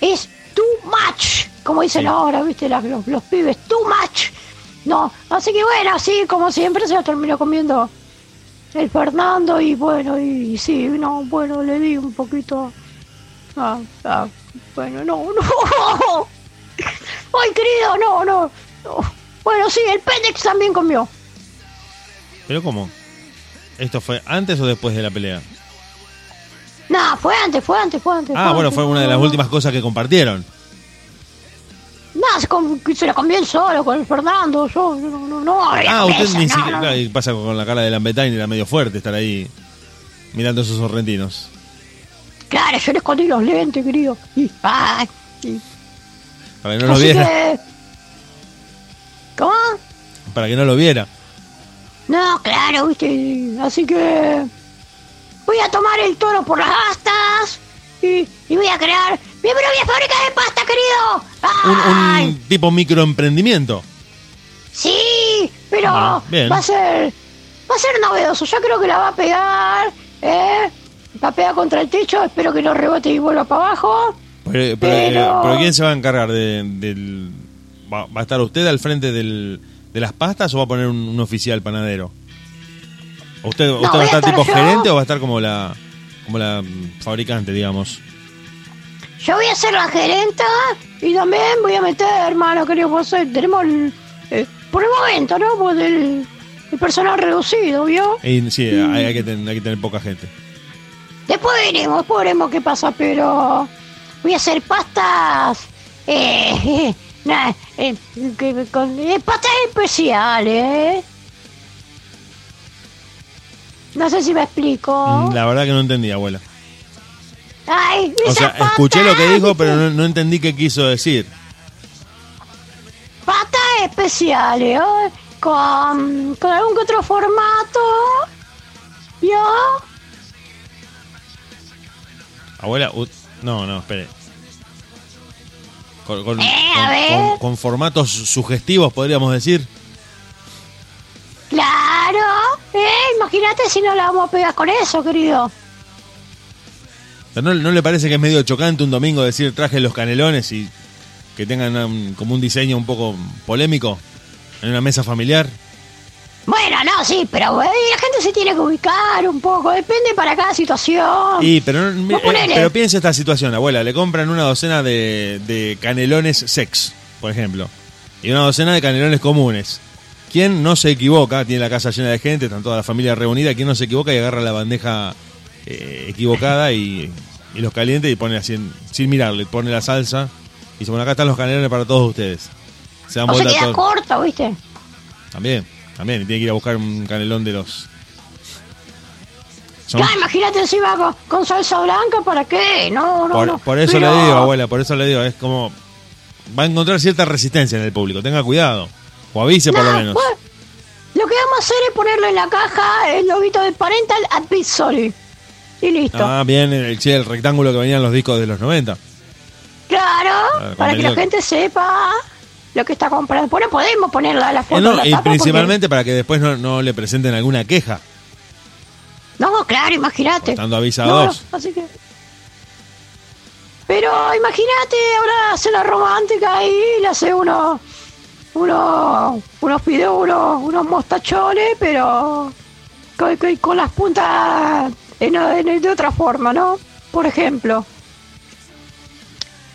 Es too much. Como dicen Sí. ahora, viste, los, los pibes, too much. No, así que bueno, así como siempre se lo terminó comiendo el Fernando y bueno, y, sí, no, bueno, le di un poquito. Ah, ah, bueno, no, no. Ay, querido, no, no, no. Bueno, sí, el Pendex también comió. ¿Pero cómo? ¿Esto fue antes o después de la pelea? No, fue antes, fue antes, fue antes. Ah, bueno, antes, fue una de las últimas cosas que compartieron. Se, com- se la él solo con el Fernando. Yo, no, no, no. Ah, usted ni no, siquiera. claro, pasa con la cara de Lambertain, era medio fuerte estar ahí mirando esos sorrentinos. Claro, yo le escondí los lentes, querido. Y, ay, y- Para que no lo viera. que... ¿Cómo? Para que no lo viera. No, claro, viste. Así que voy a tomar el toro por las astas y, y voy a crear mi propia fábrica de pasta, querido. Un, ¡Ay! un tipo microemprendimiento. Sí, pero Ah, va a ser va a ser novedoso. Yo creo que la va a pegar, ¿eh? Va a pegar contra el techo. Espero que no rebote y vuelva para abajo. Pero, pero, Pero- eh, pero ¿quién se va a encargar de, del... Va, va a estar usted al frente del, de las pastas o va a poner un, un oficial panadero? ¿O ¿Usted, usted va a estar tipo yo. gerente o va a estar como la como la fabricante, digamos? Yo voy a ser la gerenta y también voy a meter, hermano, querido José. Tenemos el, eh, por el momento, ¿no? Pues el, el personal reducido, ¿vio? Y, sí, hay, hay que tener, hay que tener poca gente. Después veremos, después veremos qué pasa, pero voy a hacer pastas. Eh, nah, eh, con, eh, pastas especiales. No sé si me explico. Mm, La verdad que no entendí, abuela. Ay, O sea, escuché lo que dijo, pero no, no entendí qué quiso decir. Pastas especiales, ¿eh? con, con algún que otro formato. ¿Yo? Abuela, u- no, no, espere. Con, con- Eh, a con- ver. con- con formatos sugestivos, podríamos decir. Claro. Eh, imagínate si no la vamos a pegar con eso, querido. ¿No, ¿No le parece que es medio chocante un domingo decir traje los canelones y que tengan como un diseño un poco polémico en una mesa familiar? Bueno, no, sí, pero eh, la gente se tiene que ubicar un poco. Depende para cada situación. Y, pero, no- eh, pero piensa esta situación, abuela. Le compran una docena de, de canelones sex, por ejemplo, y una docena de canelones comunes. ¿Quién no se equivoca? Tiene la casa llena de gente, están toda la familia reunida. ¿Quién no se equivoca y agarra la bandeja eh, equivocada y, y los caliente y pone así, sin mirarle, pone la salsa y dice, bueno, acá están los canelones para todos ustedes. Se dan o se vuelta queda corto, ¿viste? También, también. Y tiene que ir a buscar un canelón de los... Son- Ya, imagínate encima con, con salsa blanca, ¿para qué? No, no, Por, no. por eso le digo, abuela, por eso le digo, es como... Va a encontrar cierta resistencia en el público, tenga cuidado. O avise por lo menos. pues, lo que vamos a hacer es ponerle en la caja el loguito de Parental Advisory. Y listo. Ah, bien, el, sí, el rectángulo que venían los discos de los 90. Claro, con para que la gente sepa lo que está comprando. Bueno, podemos ponerla la foto Eh, no, la y porque- principalmente para que después no, no le presenten alguna queja. No, claro, imagínate. Estando avisa No, así que... Pero imagínate, ahora hace la romántica ahí, le hace unos, unos, unos fideos, unos, unos mostachones, pero con, con- con las puntas en- en- de otra forma, ¿no? Por ejemplo.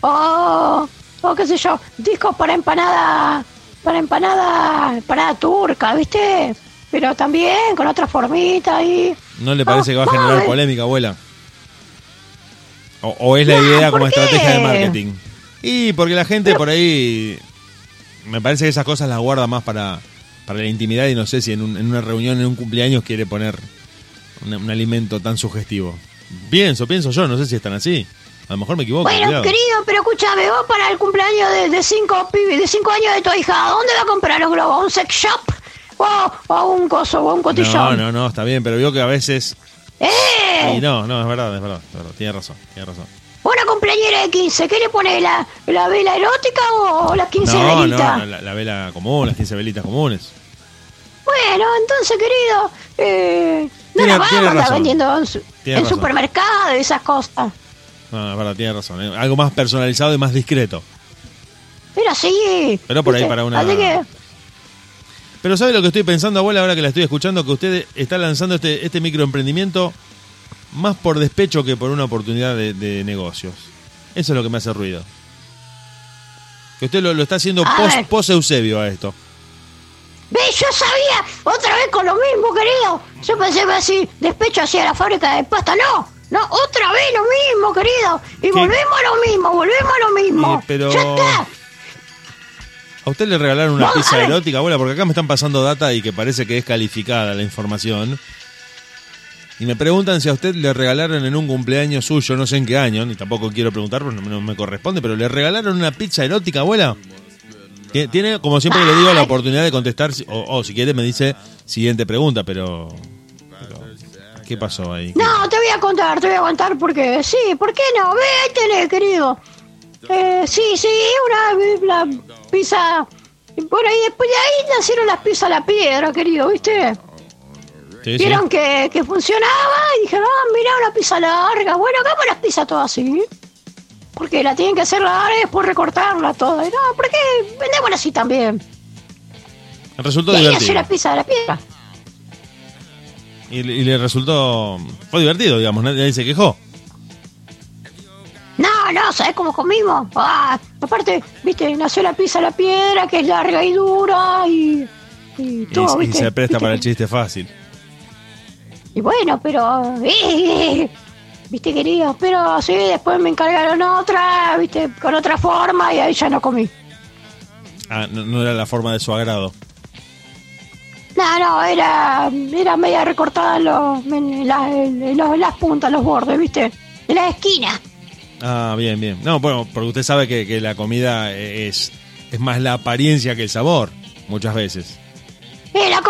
O, o qué sé yo, discos para empanada, para empanada, empanada turca, ¿viste? Pero también con otra formita ahí. ¿No le parece que va a No, generar polémica, abuela? O, o es la idea ¿por como qué? estrategia de marketing? Y porque la gente por ahí... Me parece que esas cosas las guarda más para, para la intimidad y no sé si en, un- en una reunión, en un cumpleaños, quiere poner un, un alimento tan sugestivo. Pienso, pienso yo, no sé si están así. A lo mejor me equivoco. Bueno, cuidado. querido, pero escúchame, vos para el cumpleaños de, de cinco pibes, de cinco años de tu hija, ¿a dónde va a comprar los globos? ¿A un sex shop? ¿O, o a un coso, o a un No, cotillón? no, no, está bien, pero veo que a veces... ¡Eh! No, no, es verdad, es verdad, es verdad, tiene razón, tiene razón. Una cumpleañera de 15, ¿qué le pone? ¿La, la vela erótica o las 15 No, no, velitas? la, la vela común, las 15 velitas comunes. Bueno, entonces, querido, eh, no Tiene- la vamos a razón. vendiendo en, su- en supermercado y esas cosas. No, es verdad, tiene razón. eh. Algo más personalizado y más discreto. Pero sí. Pero por ahí para una- Así que, Pero ¿sabe lo que estoy pensando, abuela, ahora que la estoy escuchando? Que usted está lanzando este, este microemprendimiento más por despecho que por una oportunidad de, de negocios. Eso es lo que me hace ruido. Que usted lo, lo está haciendo A post, ver. post Eusebio a esto. ¿Ves? Yo sabía, otra vez con lo mismo, querido. Yo pensé que así, despecho hacia la fábrica de pasta. No, no, otra vez lo mismo, querido. Y volvemos a lo mismo, volvemos a lo mismo. Eh, pero- Ya está. ¿A usted le regalaron una pizza erótica, abuela? Porque acá me están pasando data y que parece que es calificada la información. Y me preguntan si a usted le regalaron en un cumpleaños suyo, no sé en qué año, ni tampoco quiero preguntar porque no, no me corresponde, pero ¿le regalaron una pizza erótica, abuela? Tie- Tiene, como siempre le digo, la oportunidad de contestar, o, o si quiere me dice siguiente pregunta, pero... ¿Qué pasó ahí? No, te voy a contar, te voy a contar porque sí, ¿por qué no? Vétele, querido. Eh, sí, sí, una la pizza. Bueno, y después de ahí nacieron las pizzas a la piedra, querido, ¿viste? Sí, sí. Vieron que, que funcionaba y dijeron, ah, mira, una pizza larga. Bueno, hagamos las pizzas todas así. Porque la tienen que hacer larga y después recortarla toda. Y no, porque vendémosla así también. Resultó Y divertido. la pizza de la piedra. Y, le- y le resultó... Fue divertido, digamos, nadie se quejó. No, no, ¿sabes cómo comimos? Ah, aparte, viste, nació la pizza de la piedra, que es larga y dura y. Y, Y, todo, y ¿viste? se presta ¿Viste para el chiste fácil. Y bueno, pero. eh, viste, querido, pero sí, después me encargaron otra, viste, con otra forma y ahí ya no comí. Ah, no, no era la forma de su agrado. No, no, era, era media recortada en, los, en, la- en los- en las puntas, los bordes, viste, en la esquina. Ah, bien, bien. No, bueno, porque usted sabe que, que la comida es, es más la apariencia que el sabor, muchas veces.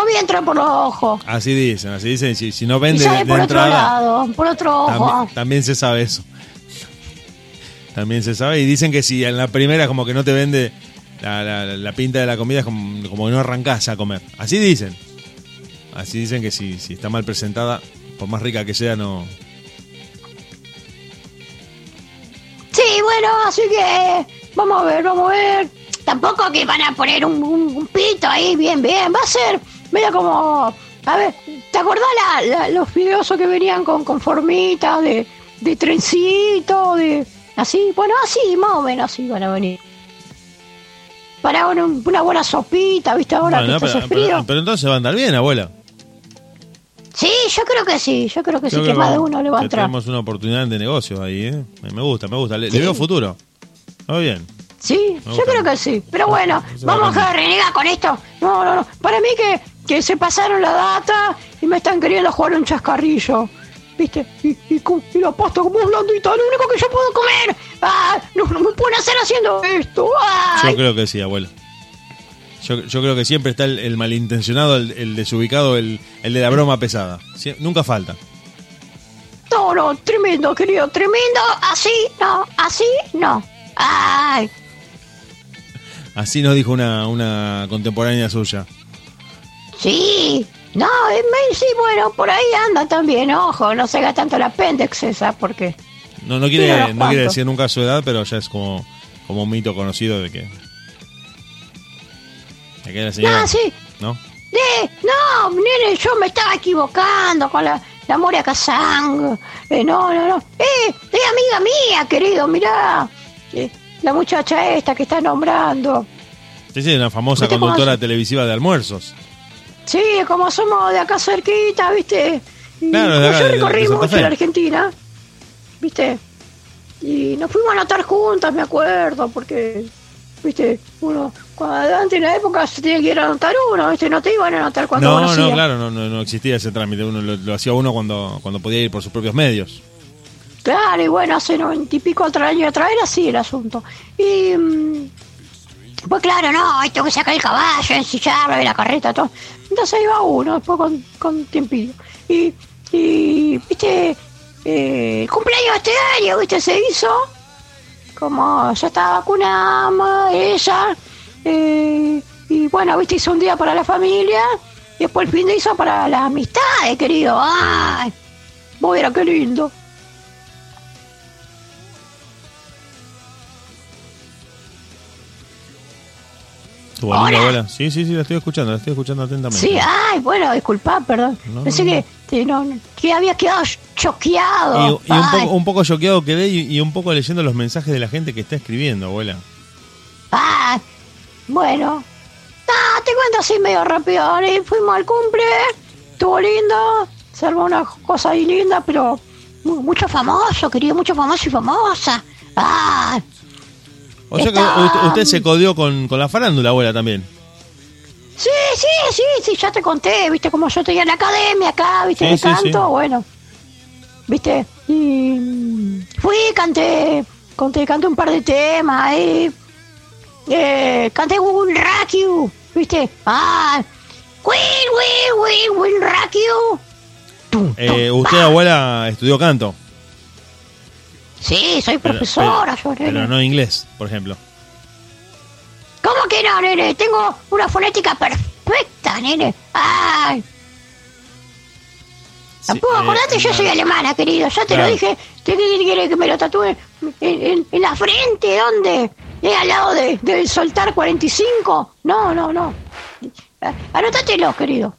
Comida entra por los ojos. Así dicen, así dicen. Si, si no Y vende sale de, por otro lado, por otro ojo. también, también se sabe eso. También se sabe. Y dicen que si en la primera como que no te vende la, la- la pinta de la comida, es como, como que no arrancás a comer. Así dicen. Así dicen que si, si está mal presentada, por más rica que sea, no... Sí, bueno, así que vamos a ver, vamos a ver. Tampoco que van a poner un, un- un pito ahí, bien, bien. Va a ser medio como... A ver, ¿te acordás la, la- los videos que venían con, con formitas de, de trencito, de... Así, bueno, así, más o menos así van a venir. Para una, una buena sopita, ¿viste? Ahora Bueno, que pero, está frío. pero- pero entonces va a andar bien, abuela. Sí, yo creo que sí, yo creo que sí, Creo que más de uno le va a entrar. Tenemos una oportunidad de negocio ahí, ¿eh? Me gusta, me gusta. Le, le Sí. veo futuro. Muy bien. Sí, yo creo que sí. Pero bueno, vamos a dejar de renegar con esto. No, no, no. Para mí que, que se pasaron la data y me están queriendo jugar un chascarrillo. ¿Viste? Y, y, y la pasta como blandita, lo único que yo puedo comer. Ah, no, no me pueden hacer haciendo esto. Ay. Yo creo que sí, abuela. Yo, yo creo que siempre está el, el malintencionado, el, el desubicado, el, el de la broma pesada. Sie- nunca falta. No, no, tremendo, querido, tremendo. Así, no, así, no. Ay, Así nos dijo una, una contemporánea suya. Sí. No, es sí, bueno, por ahí anda también, ojo, no se haga tanto el apéndice esa, porque... No, no quiere, no quiere decir nunca su edad, pero ya es como, como un mito conocido de que. De que la señora. Ah, sí. ¿No? No, nene, yo me estaba equivocando con la, la Moria Kazang. Eh, no, no, no. Eh, es amiga mía, querido, mirá. Eh, la muchacha esta que está nombrando. Sí, sí, una famosa ¿Viste cómo conductora televisiva de almuerzos. Sí, como somos de acá cerquita, ¿viste? Y Claro, como acá, yo recorrí mucho la Argentina, ¿viste? Y nos fuimos a anotar juntas, me acuerdo, porque, ¿viste? Uno, cuando antes en la época se tenía que ir a anotar uno, ¿viste? No te iban a anotar cuando No, conocías. no, claro, no, no, no existía ese trámite. Uno lo, lo hacía uno cuando, cuando podía ir por sus propios medios. Claro, y bueno, hace noventa y pico otro año atrás era así el asunto. Y. Pues claro, no, hay que sacar el caballo, ensillarlo y la carreta, todo. Entonces ahí va uno, después con, con tiempillo. Y, viste, eh, cumpleaños este año, viste, se hizo. Como ya estaba vacunada, ella. eh, y bueno, viste, hizo un día para la familia. Y después el fin de hizo para las amistades, querido. ¡Ay! Vos qué lindo. ¿Estuvo linda, Hola. abuela? Sí, sí, sí, la estoy escuchando, la estoy escuchando atentamente. Sí, ay, bueno, disculpa, perdón. No, Pensé no, que, que no, que había quedado choqueado. Y, y un, poco, un poco choqueado quedé y, y un poco leyendo los mensajes de la gente que está escribiendo, abuela. Ah, bueno. Ah, te cuento así medio rápido. ¿eh? Fuimos al cumple, estuvo lindo, se armó una cosa ahí linda, pero mu- mucho famoso, querido, mucho famoso y famosa. Ah, O sea que usted, usted se codió con, con la farándula, abuela, también. sí, sí, sí, sí, ya te conté, viste, como yo tenía la academia acá, viste, de sí, canto, sí. bueno, viste, y mm, fui, canté, canté, canté un par de temas ahí, eh, canté un You, viste, ah, Win, win, win, You. Tum, Eh, usted, abuela, estudió canto. Sí, soy pero- profesora, pero, pero no inglés, por ejemplo. ¿Cómo que no, nene? Tengo una fonética perfecta, nene. Ay, Sí, tampoco eh, acordate, yo soy alemana, querido. Ya te Claro. lo dije. ¿Qué qué- qué quiere que me lo tatúe en, en- en la frente? ¿Dónde? ¿Eh, al lado de, del soltar 45? No, no, no. Anótatelo, querido.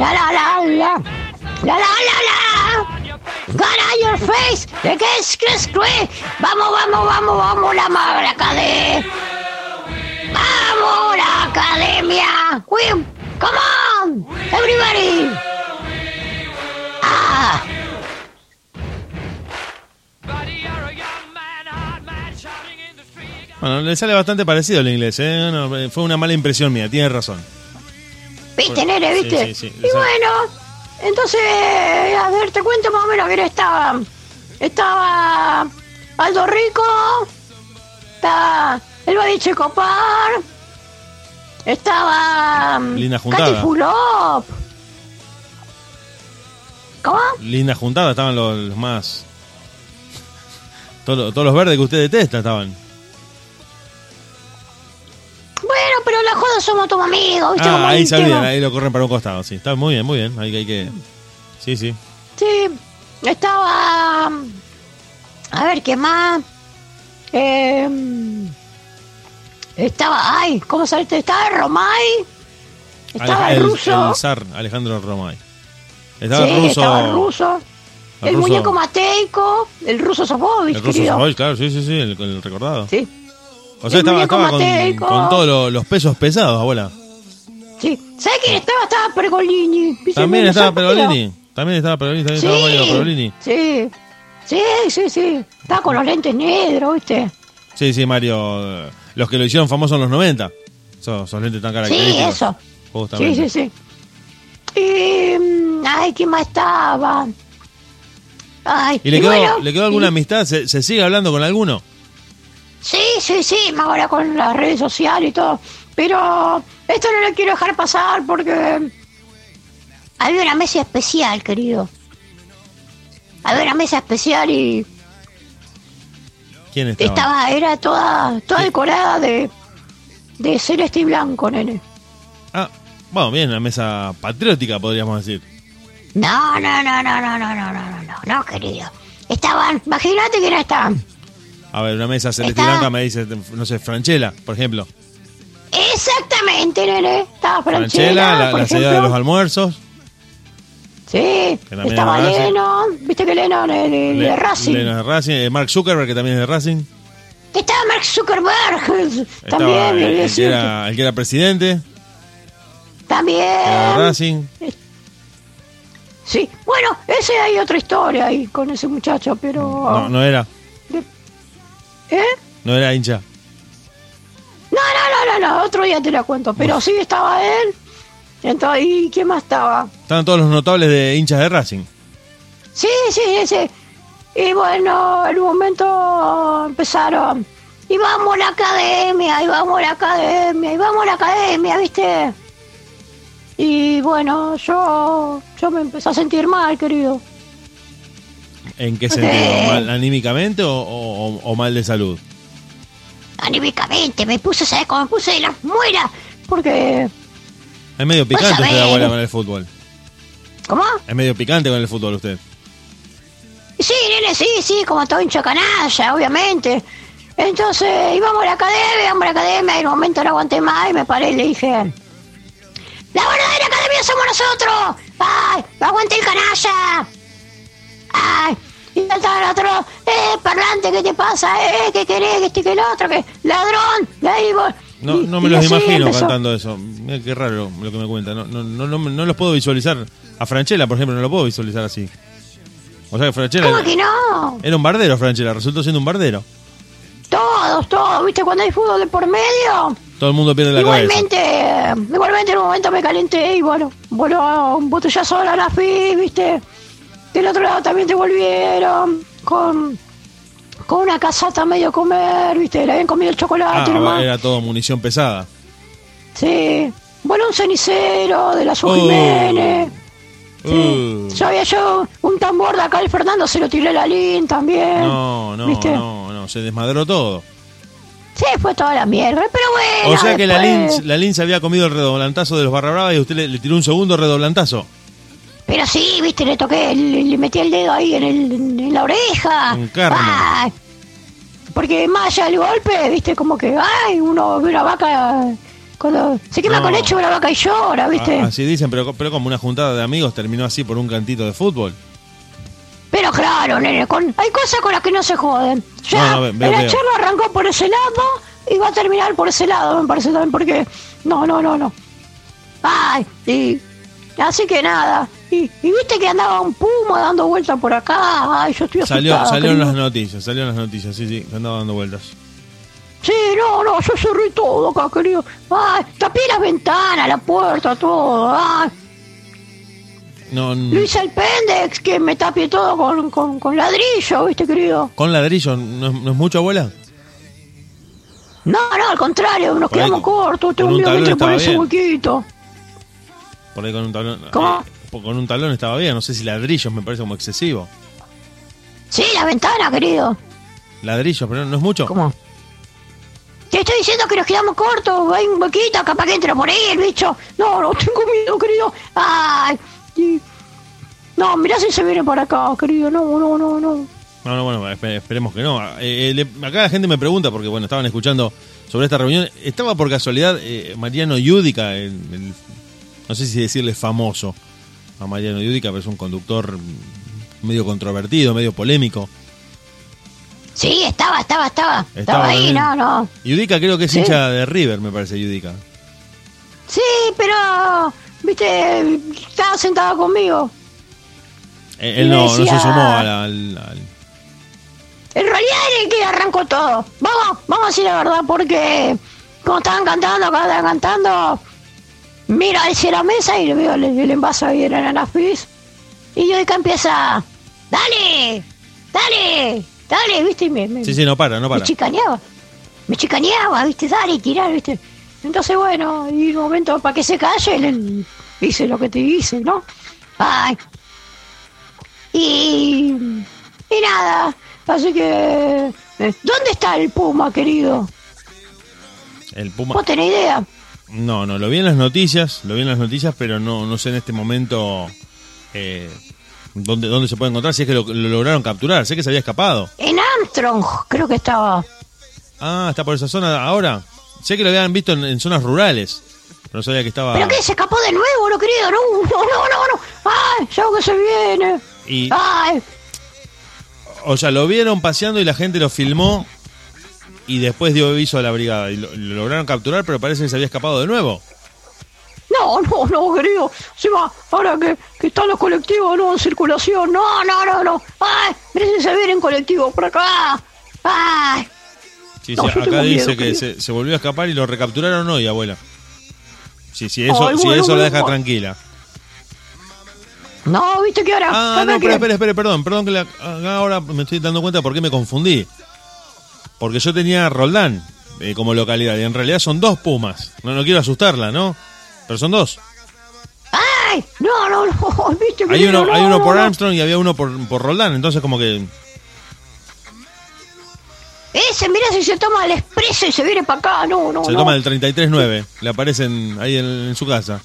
La la la la. La la la la. On your face. The guess Chris Craig. Vamos, vamos, vamos, vamos, la madre academia. Vamos, la academia. We, come on, everybody. Ah, Bueno, le sale bastante parecido el inglés, ¿eh? Eh, fue una mala impresión mía, tiene razón. Viste, nene, Sí, viste. sí, sí, y exacto. bueno, entonces, a ver, te cuento más o menos quién estaba. Estaba Aldo Rico. Estaba el Badiche Copar. Estaba. mm, Linda juntada. Katy Fulop. ¿Cómo? Linda juntada, estaban los, los más... Todos, todos los verdes que usted detesta estaban. Somos todos amigos, ¿viste? Como Ah, ahí se olvidan, ahí lo corren para un costado, sí. Está muy bien, muy bien. Ahí hay que... Sí, sí. Sí, estaba. A ver, ¿qué más? Eh, estaba. Ay, ¿cómo llama? Estaba Romay. Estaba el, ruso. el zar Alejandro Romay. Estaba sí, el ruso... estaba el ruso. el El, ruso- muñeco Mateico. El ruso Sofovich, El ruso claro, sí, sí, sí, el, el recordado. Sí, O sea, estaba, con, todos lo- los pesos pesados, abuela. sí. ¿Sabes quién estaba? Estaba Pergolini. También estaba. Perolini. También estaba Perolini, también estaba Mario Perolini. Sí, sí, sí, sí. Estaba con los lentes negros, ¿viste? Sí, sí, Mario. Los que lo hicieron famoso en los 90. Esos, esos lentes tan Sí, característicos. eso. Justamente. Sí, sí, sí. Y, mm, ay, ¿quién más estaba? Ay, ¿Y le quedó, bueno, le quedó alguna y- amistad? ¿Se, se sigue hablando con alguno? Sí, sí, sí, más ahora con las redes sociales y todo. Pero esto no lo quiero dejar pasar porque había una mesa especial, querido. Había una mesa especial y ¿Quién estaba? estaba, era toda, toda decorada de, de celeste y blanco, nene. Ah, bueno, bien, una mesa patriótica, podríamos decir. No, no, no, no, no, no, no, no, no, no, no, querido. Estaban, imagínate quién estaban. A ver, una mesa celeste y blanca me dice, no sé, Franchella, por ejemplo. Exactamente, nene. Estaba Franchella, Franchella, la, por la señora de ejemplo. los almuerzos. Sí, también estaba es de Racing. Lennon, viste que Lennon es de, de Le- Racing. Lennon de Racing. eh, Mark Zuckerberg, que también es de Racing. Estaba Mark Zuckerberg, Estaba también, el, que era, el que era presidente, también. que era de Racing. Sí, bueno, ese hay otra historia ahí con ese muchacho, pero... No, no era, ¿Eh? no era hincha. No, no, no, no, no, otro día te la cuento, pero sí estaba él. Entonces, ¿y quién más estaba? Estaban todos los notables de hinchas de Racing. Sí, sí, ese. Y bueno, en un momento empezaron. Y vamos a la academia, y vamos a la academia, y vamos a la academia, ¿viste? Y bueno, yo, yo me empecé a sentir mal, querido. ¿En qué sentido? ¿Mal anímicamente o, o- o mal de salud? Anímicamente, me puse, ¿sabes cómo me puse de las muelas? Porque. Es medio picante usted, abuela, con el fútbol. ¿Cómo? Es medio picante con el fútbol usted. Sí, nene, sí, sí, como todo hincha canalla, obviamente. Entonces íbamos a la academia, íbamos a la academia, y en un momento no aguanté más y me paré y le dije, la verdadera academia somos nosotros. ¡Ay! ¡Aguante el canalla! ¡Ay! Y estaba el otro, ¡eh, parlante, qué te pasa! ¡eh, qué querés, que este, que el otro, que ladrón! Ahí vos. No, Y- no me y los imagino empezó. cantando eso. Mira qué raro lo que me cuenta. No, no, no, no, no los puedo visualizar. A Franchella, por ejemplo, no lo puedo visualizar así. O sea que Franchella ¿Cómo que no? era un bardero, Franchella. Resultó siendo un bardero. Todos, todos, ¿viste? Cuando hay fútbol de por medio, Todo el mundo pierde la cabeza. igualmente, eh, igualmente en un momento me calenté y bueno, voló un botellazo de la Nafi, ¿viste? Del otro lado también te volvieron con, con una casata medio comer, ¿viste? Le habían comido el chocolate Ah, nomás. era todo munición pesada. Sí. Voló un cenicero de la Oh. Jiménez. Sí. Uh. Yo un tambor de acá, el Fernando se lo tiré a la Lin también. No, no, ¿viste? no, no. Se desmadró todo. Sí, fue toda la mierda, pero bueno. O sea que la Lin, la Lin se había comido el redoblantazo de los Barra Brava y usted le, le tiró un segundo redoblantazo. Pero sí, viste, le toqué, le, le metí el dedo ahí en, el, en la oreja. Un carne. Ay, porque más allá del golpe, viste, como que, ay, uno ve una vaca, cuando se quema No. con leche ve una vaca y llora, viste. Ah, Así dicen, pero, pero como una juntada de amigos terminó así por un cantito de fútbol. Pero claro, nene, con, hay cosas con las que no se joden. Ya, No, no, ve- veo, la charla arrancó por ese lado y va a terminar por ese lado, me parece también, porque... No, no, no, no. Ay, y... Así que nada. Y, y viste que andaba un puma dando vueltas por acá. Ay, yo estoy Salió, salieron querido. las noticias, salieron las noticias, sí, sí, que andaba dando vueltas. Sí, no, no, yo cerré todo acá, querido. Ay, tapé las ventanas, la puerta, todo. Ay, No, n- lo hice al pendex que me tapé todo con, con, con ladrillo, viste, querido. con ladrillo, ¿no es, no es mucho, abuela? No, no, al contrario, nos Por ahí quedamos con- cortos. Tengo un miedo que por ese bien. huequito. Por ahí con un tablón. ¿Cómo? Eh, con un tablón estaba bien, no sé si ladrillos me parece como excesivo. Sí, la ventana, querido. Ladrillos, pero no es mucho. ¿Cómo? Te estoy diciendo que nos quedamos cortos. Hay un huequito, capaz que entra por ahí el bicho. No, no, tengo miedo, querido. Ay. No, mirá si se viene para acá, querido. No, no, no, no. No, no, bueno, espe- esperemos que no. Eh, eh, le- acá la gente me pregunta, porque bueno, estaban escuchando sobre esta reunión. ¿Estaba por casualidad eh, Mariano Yudica, el, el- no sé si decirle famoso Mariano Yudica, pero es un conductor medio controvertido, medio polémico. Sí, estaba, estaba, estaba. Estaba, Estaba ahí, no, no. Yudica creo que es Sí. hincha de River, me parece Yudica. Sí, pero. Viste, estaba sentado conmigo. Eh, él no, no se sumó al, al- al- En realidad era el que arrancó todo. Vamos, vamos a decir la verdad, porque como estaban cantando, acá estaban cantando, mira hacia la mesa y le veo el, el envase ahí en la nafis. Y yo de acá empieza, dale, dale, dale, viste, y me, me, Sí, sí, no para, no me para. chicaneaba. Me chicaneaba, viste, dale, tirar, viste. Entonces, bueno, y un momento para que se calle, le hice lo que te hice, ¿no? Ay. Y. Y nada. Así que. eh, ¿Dónde está el Puma, querido? El Puma. ¿Vos tenés idea? No, no, lo vi en las noticias, lo vi en las noticias, pero no, no sé en este momento eh, dónde, dónde se puede encontrar, si es que lo, lo lograron capturar, sé que se había escapado. En Armstrong, creo que estaba. Ah, está por esa zona ahora. Sé que lo habían visto en, en zonas rurales, pero no sabía que estaba... ¿Pero qué? ¿Se escapó de nuevo, no, querido? No, no, no, no, no. ¡Ay! Ya que se viene. Y, ¡Ay! o sea, lo vieron paseando y la gente lo filmó y después dio aviso a la brigada y lo, lo lograron capturar, pero parece que se había escapado de nuevo. No, no, no, querido. Se va, ahora que, que están los colectivos, no, en circulación. No, no, no, no. ¡Ay! Mira si se viene en colectivo por acá. ¡Ay! Sí, No, sí, yo acá dice miedo, que se, se volvió a escapar y lo recapturaron hoy, abuela. Sí, sí, eso, Ay, bueno, eso la deja bueno. tranquila. No, viste que ahora. Ah, no, espera, espera, espera, perdón, perdón que la- ahora me estoy dando cuenta por qué me confundí. Porque yo tenía Roldán eh, como localidad y en realidad son dos pumas. No, no quiero asustarla, ¿no? Pero son dos. ¡Ay! No, no, no, viste Hay uno, no, hay uno no, por. Armstrong y había uno por, por Roldán, entonces como que... Ese, mira si se toma el expreso y se viene para acá. No, no, Se no. toma el 33.9, le aparecen ahí en, en su casa.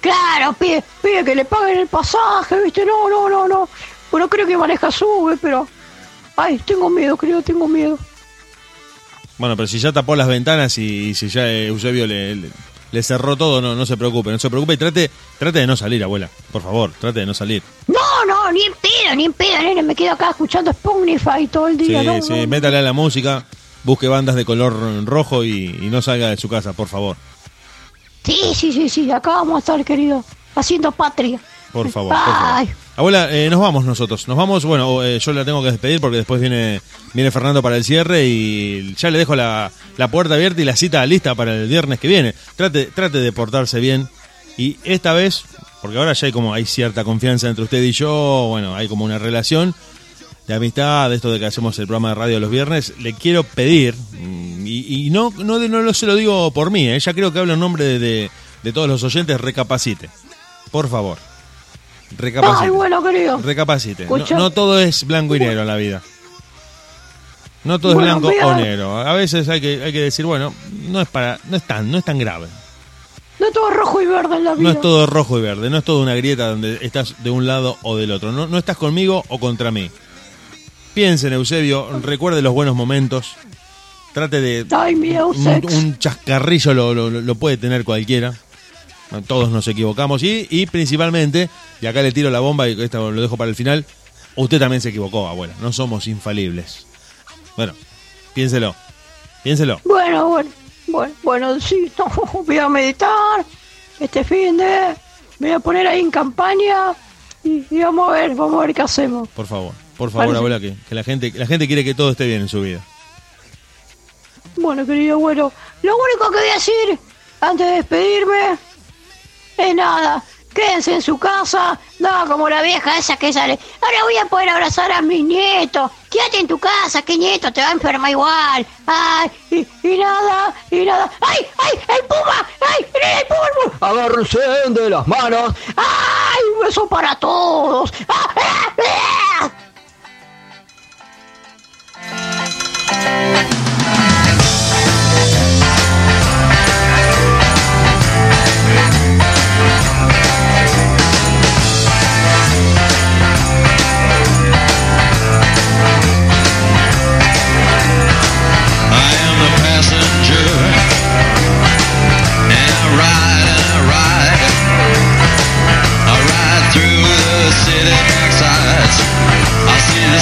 Claro, pide, pide que le paguen el pasaje, viste. No, no, no, no. Bueno, creo que maneja sube, pero... Ay, tengo miedo, creo, tengo miedo. Bueno, pero si ya tapó las ventanas y, si ya eh, Eusebio le, le, cerró todo, no, no se preocupe, no se preocupe y trate, trate de no salir, abuela. Por favor, trate de no salir. No, no, ni en pedo, ni en pedo, nene. Me quedo acá escuchando Spotify todo el día. Sí, sí, métale a la música, busque bandas de color rojo y, y no salga de su casa, por favor. Sí, sí, sí, sí, acá vamos a estar, querido, haciendo patria. Por favor, por favor. Abuela, eh, nos vamos nosotros. Nos vamos, bueno, eh, yo la tengo que despedir porque después viene, viene Fernando para el cierre y ya le dejo la, la, puerta abierta y la cita lista para el viernes que viene. Trate, trate de portarse bien y esta vez, porque ahora ya hay como hay cierta confianza entre usted y yo, bueno, hay como una relación de amistad, de esto de que hacemos el programa de radio los viernes, le quiero pedir, mm, y, no, no, no, no, se lo digo por mí, eh, ya creo que hablo en nombre de, de todos los oyentes, recapacite. Por favor. Recapacite. Ay, bueno, querido. Recapacite. No, todo es blanco y negro en la vida. No todo es blanco o negro. A veces hay que, hay que decir, bueno, no es para, no es tan, no es tan grave. No es todo rojo y verde en la vida. No es todo rojo y verde, no es todo una grieta donde estás de un lado o del otro. No, no estás conmigo o contra mí. Piensen, Eusebio, recuerde los buenos momentos. Trate de. Ay, un, un, chascarrillo lo, lo puede tener cualquiera. Todos nos equivocamos y, y principalmente, y acá le tiro la bomba y esto lo dejo para el final, usted también se equivocó, abuela. No somos infalibles. Bueno, piénselo. Piénselo. Bueno, bueno, bueno, bueno, sí, voy a meditar este fin de... Voy a poner ahí en campaña y, vamos a ver, vamos a ver qué hacemos. Por favor, por favor, abuela, que, que, la gente la gente quiere que todo esté bien en su vida. Bueno, querido abuelo, lo único que voy a decir antes de despedirme es nada, quédense en su casa, no como la vieja esa que sale. Ahora voy a poder abrazar a mis nietos. Quédate en tu casa, que nieto te va a enfermar igual. Ay, y, nada, y nada. ¡Ay, ay, el puma! ¡Ay, el puma! El puma! Agárrense de las manos. ¡Ay, un beso para todos! ¡Ah, ah, ah!